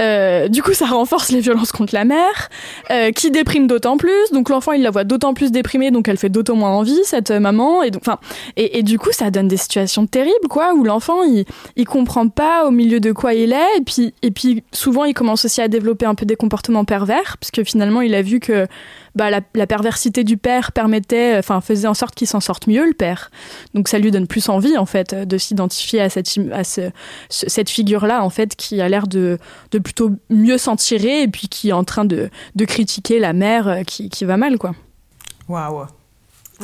Euh, du coup, ça renforce les violences contre la mère, euh, qui déprime d'autant plus. Donc l'enfant, il la voit d'autant plus déprimée, donc elle fait d'autant moins envie cette euh, maman. Et donc, enfin, et, et, du coup, ça donne des situations terribles, quoi, où l'enfant, il, il comprend pas au milieu de quoi il est, et puis, et puis souvent, il commence aussi à développer un peu des comportements pervers, puisque finalement, il a vu que bah, la, perversité du père permettait, enfin, faisait en sorte qu'il s'en sorte mieux, le père. Donc ça lui donne plus envie, en fait, de s'identifier à cette, à ce, cette figure-là, en fait, qui a l'air de, de plutôt mieux s'en tirer et puis qui est en train de, de critiquer la mère euh, qui, qui va mal, quoi. Waouh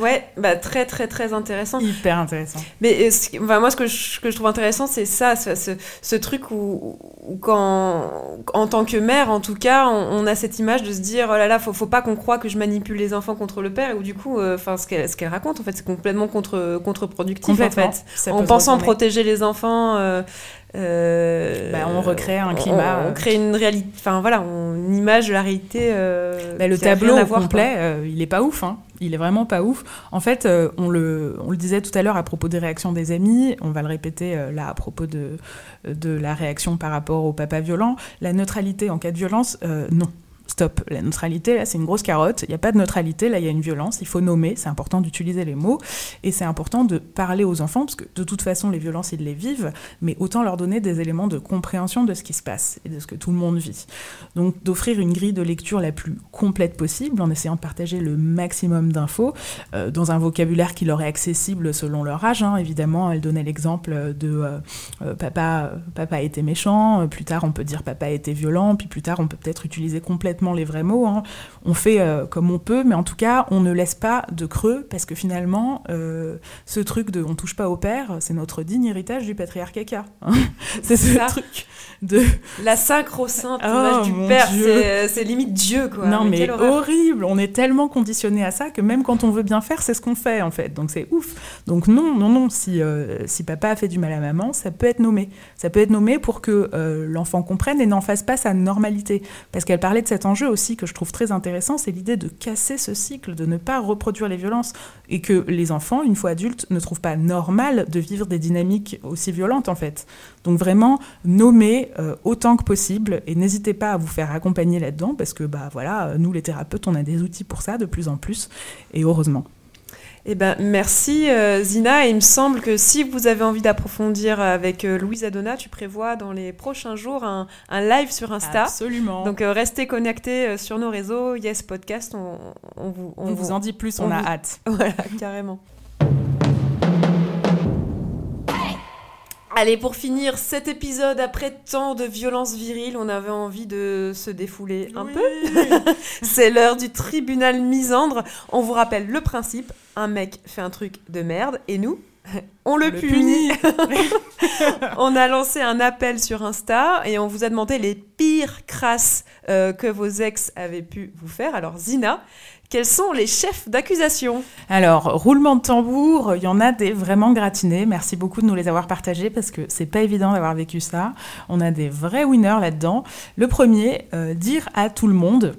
Ouais, bah très très très intéressant. Hyper intéressant. Mais enfin, moi, ce que je, que je trouve intéressant, c'est ça, ce, ce, truc où, où, quand, en tant que mère, en tout cas, on, a cette image de se dire, oh là là, faut, faut pas qu'on croie que je manipule les enfants contre le père, ou du coup, euh, enfin, ce qu'elle ce qu'elle raconte, en fait, c'est complètement contre contre-productif, en fait. En pensant protéger les enfants. Euh, euh, bah, on recrée un climat. On, crée une réalité, enfin voilà, une image de la réalité. Bah, le tableau complet, il est pas ouf. Hein il est vraiment pas ouf. En fait, euh, on, le, on le disait tout à l'heure à propos des réactions des amis, on va le répéter euh, là à propos de, de la réaction par rapport au papa violent. La neutralité en cas de violence, euh, non. Stop. La neutralité, là, c'est une grosse carotte. Il n'y a pas de neutralité, là, il y a une violence. Il faut nommer. C'est important d'utiliser les mots. Et c'est important de parler aux enfants, parce que de toute façon, les violences, ils les vivent, mais autant leur donner des éléments de compréhension de ce qui se passe et de ce que tout le monde vit. Donc, d'offrir une grille de lecture la plus complète possible, en essayant de partager le maximum d'infos, euh, dans un vocabulaire qui leur est accessible selon leur âge. Hein. Évidemment, elle donnait l'exemple de euh, euh, papa, papa était méchant, plus tard, on peut dire papa était violent, puis plus tard, on peut peut-être utiliser complètement les vrais mots. Hein. On fait euh, comme on peut, mais en tout cas, on ne laisse pas de creux parce que finalement, euh, ce truc de on touche pas au père, c'est notre digne héritage du patriarcat. Hein. c'est ce truc de la sacro-sainte oh, du père, euh, c'est limite Dieu quoi. Non mais, horrible, on est tellement conditionné à ça que même quand on veut bien faire, c'est ce qu'on fait en fait. Donc c'est ouf. Donc non, non, non. Si si papa a fait du mal à maman, ça peut être nommé. Ça peut être nommé pour que l'enfant comprenne et n'en fasse pas sa normalité. Parce qu'elle parlait de cet enjeu aussi que je trouve très intéressant, c'est l'idée de casser ce cycle, de ne pas reproduire les violences, et que les enfants, une fois adultes, ne trouvent pas normal de vivre des dynamiques aussi violentes en fait. Donc vraiment, nommer euh, autant que possible, et n'hésitez pas à vous faire accompagner là-dedans, parce que bah voilà, nous les thérapeutes, on a des outils pour ça de plus en plus, et heureusement. Eh ben, merci euh, Zina. Et il me semble que si vous avez envie d'approfondir avec euh, Louise Adona, tu prévois dans les prochains jours un, live sur Insta. Absolument. Donc euh, restez connectés sur nos réseaux. Yes Podcast, on, vous, on, vous, en dit plus, on, a hâte. Voilà, carrément. Allez, pour finir cet épisode, après tant de violences viriles, on avait envie de se défouler un peu. C'est l'heure du tribunal misandre. On vous rappelle le principe un mec fait un truc de merde et nous, on le, punit. on a lancé un appel sur Insta et on vous a demandé les pires crasses euh, que vos ex avaient pu vous faire. Alors Zina, quels sont les chefs d'accusation Alors, roulement de tambour, il y en a des vraiment gratinés. Merci beaucoup de nous les avoir partagés parce que c'est pas évident d'avoir vécu ça. On a des vrais winners là-dedans. Le premier, euh, dire à tout le monde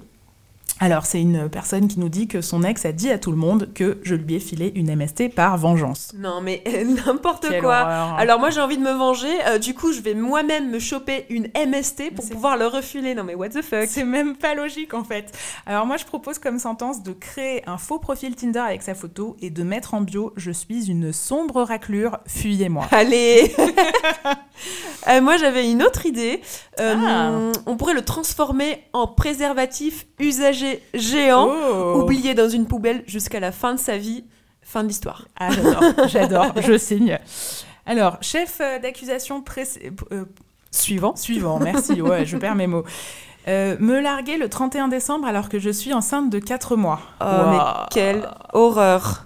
alors, c'est une personne qui nous dit que son ex a dit à tout le monde que je lui ai filé une MST par vengeance. Non, mais n'importe quoi. Alors, moi, j'ai envie de me venger. Euh, du coup, je vais moi-même me choper une MST pour pouvoir le refiler. Non, mais what the fuck C'est même pas logique, en fait. Alors, moi, je propose comme sentence de créer un faux profil Tinder avec sa photo et de mettre en bio Je suis une sombre raclure, fuyez-moi. Allez euh, Moi, j'avais une autre idée. Euh, ah. On pourrait le transformer en préservatif usagé géant, oh. oublié dans une poubelle jusqu'à la fin de sa vie. Fin de l'histoire. Ah, j'adore, j'adore, je signe. Alors, chef euh, d'accusation euh, suivant. Suivant, merci, ouais, je perds mes mots. Euh, me larguer le 31 décembre alors que je suis enceinte de 4 mois. Oh, mais quelle horreur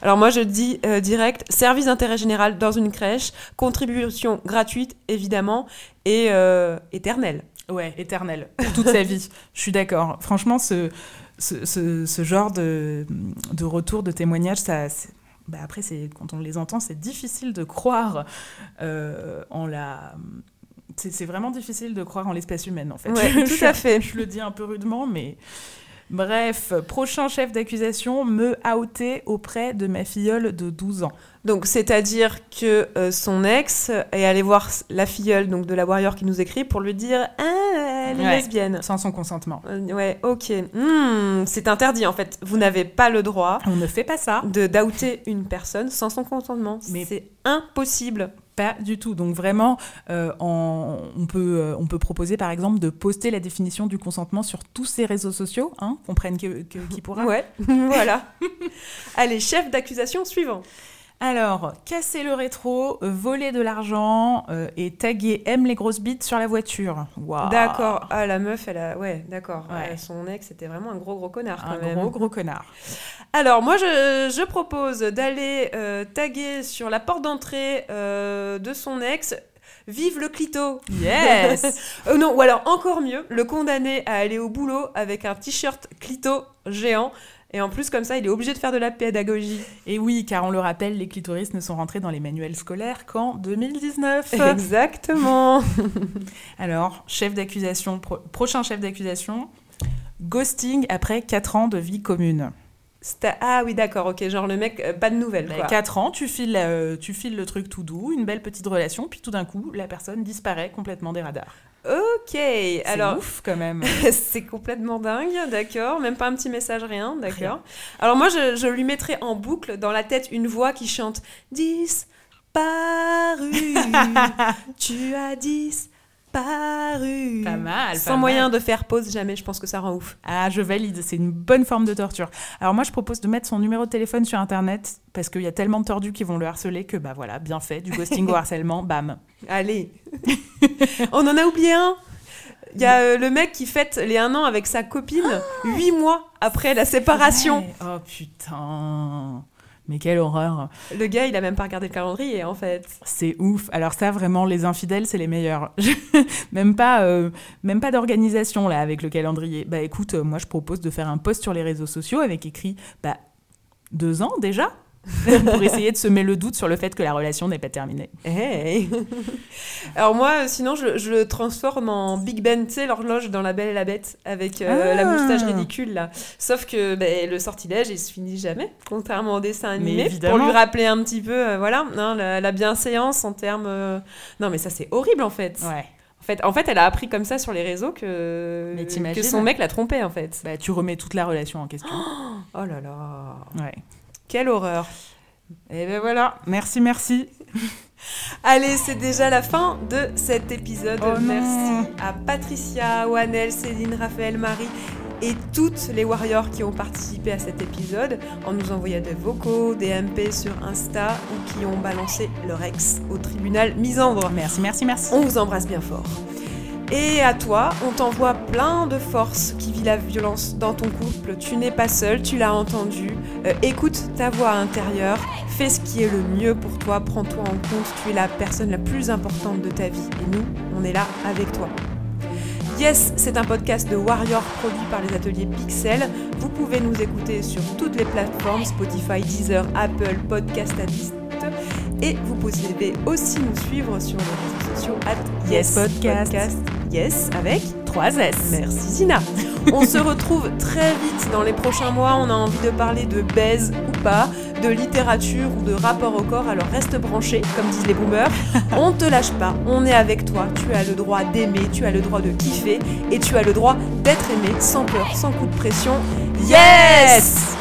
alors moi je dis direct, service d'intérêt général dans une crèche, contribution gratuite évidemment et éternelle. Ouais, éternel, pour toute sa vie. Je suis d'accord. Franchement, ce, ce, ce, genre de, de, retour, de témoignage, ça, bah après, quand on les entend, c'est difficile de croire euh, en la... C'est vraiment difficile de croire en l'espèce humaine, en fait. Ouais, tout à fait. Je le dis un peu rudement, mais... Bref, prochain chef d'accusation, me outer auprès de ma filleule de 12 ans. Donc, c'est-à-dire que euh, son ex est allé voir la filleule donc, de la warrior qui nous écrit pour lui dire Ah, elle est lesbienne. Sans son consentement. Euh, ouais, ok. Hmm, c'est interdit en fait. Vous n'avez pas le droit. On ne fait pas ça. De d'outer une personne sans son consentement. Mais c'est impossible. Pas du tout. Donc vraiment, euh, on, peut, on peut proposer par exemple de poster la définition du consentement sur tous ces réseaux sociaux, hein, qu'on prenne qui pourra. Ouais, voilà. Allez, chef d'accusation suivant. Alors, casser le rétro, euh, voler de l'argent euh, et taguer aime les grosses bites sur la voiture. D'accord. Ah, la meuf, elle a. Ouais, d'accord. son ex, c'était vraiment un gros, gros connard. un gros, gros connard. Alors, moi, je, propose d'aller euh, taguer sur la porte d'entrée de son ex Vive le clito Yes Non, ou alors encore mieux, le condamner à aller au boulot avec un t-shirt clito géant et en plus, comme ça, il est obligé de faire de la pédagogie. Et oui, car on le rappelle, les clitoris ne sont rentrés dans les manuels scolaires qu'en 2019. Exactement. Alors, chef d'accusation, prochain chef d'accusation, ghosting après 4 ans de vie commune. Ah oui, d'accord, ok, genre le mec, euh, pas de nouvelles. Bah, quoi. 4 ans, tu files, euh, tu files le truc tout doux, une belle petite relation, puis tout d'un coup, la personne disparaît complètement des radars. Ok, alors ouf quand même. c'est complètement dingue, d'accord. Même pas un petit message, rien, d'accord. Alors moi, je, je, lui mettrais en boucle dans la tête une voix qui chante disparu. tu as disparu. Pas mal. Sans moyen de faire pause, jamais. Je pense que ça rend ouf. Ah, je valide. C'est une bonne forme de torture. Alors moi, je propose de mettre son numéro de téléphone sur Internet parce qu'il y a tellement de tordus qui vont le harceler que bah voilà, bien fait, du ghosting au harcèlement, bam. Allez. On en a oublié un. Il y a euh, le mec qui fête les un an avec sa copine huit mois après la séparation. Oh putain. Mais quelle horreur. Le gars, il a même pas regardé le calendrier, en fait. C'est ouf. Alors ça, vraiment, les infidèles, c'est les meilleurs. même pas, euh, même pas d'organisation, là, avec le calendrier. Bah écoute, euh, moi, je propose de faire un post sur les réseaux sociaux avec écrit, bah, deux ans déjà pour essayer de semer le doute sur le fait que la relation n'est pas terminée. Hey. Alors moi, sinon, je, je, le transforme en Big Ben, tu sais, l'horloge dans La Belle et la Bête, avec euh, la moustache ridicule, là. Sauf que ben, le sortilège, il se finit jamais, contrairement au dessin animé. Pour lui rappeler un petit peu, euh, voilà, hein, la, la, bienséance en termes... Euh... Non, mais ça, c'est horrible, en fait. Ouais. En fait, en fait, elle a appris comme ça sur les réseaux que, que son mec l'a trompée, en fait. Bah, tu remets toute la relation en question. Oh là là Ouais. Quelle horreur Et ben voilà, merci, merci. Allez, c'est déjà la fin de cet épisode. Oh merci à Patricia, Wanel, Céline, Raphaël, Marie et toutes les warriors qui ont participé à cet épisode en nous envoyant des vocaux, des MP sur Insta ou qui ont balancé leur ex au tribunal misandre. Merci, merci, merci. On vous embrasse bien fort. Et à toi, on t'envoie plein de force qui vit la violence dans ton couple. Tu n'es pas seul, tu l'as entendu. Euh, écoute ta voix intérieure, fais ce qui est le mieux pour toi, prends-toi en compte, tu es la personne la plus importante de ta vie. Et nous, on est là avec toi. Yes, c'est un podcast de Warrior produit par les ateliers Pixel. Vous pouvez nous écouter sur toutes les plateformes Spotify, Deezer, Apple, Podcast Addict. Et vous pouvez aussi nous suivre sur les réseaux sociaux at Yes Podcast. Podcast. Yes, avec 3 S. Merci Zina. On se retrouve très vite dans les prochains mois. On a envie de parler de baise ou pas, de littérature ou de rapport au corps. Alors reste branché, comme disent les boomers. On te lâche pas. On est avec toi. Tu as le droit d'aimer, tu as le droit de kiffer et tu as le droit d'être aimé sans peur, sans coup de pression. Yes!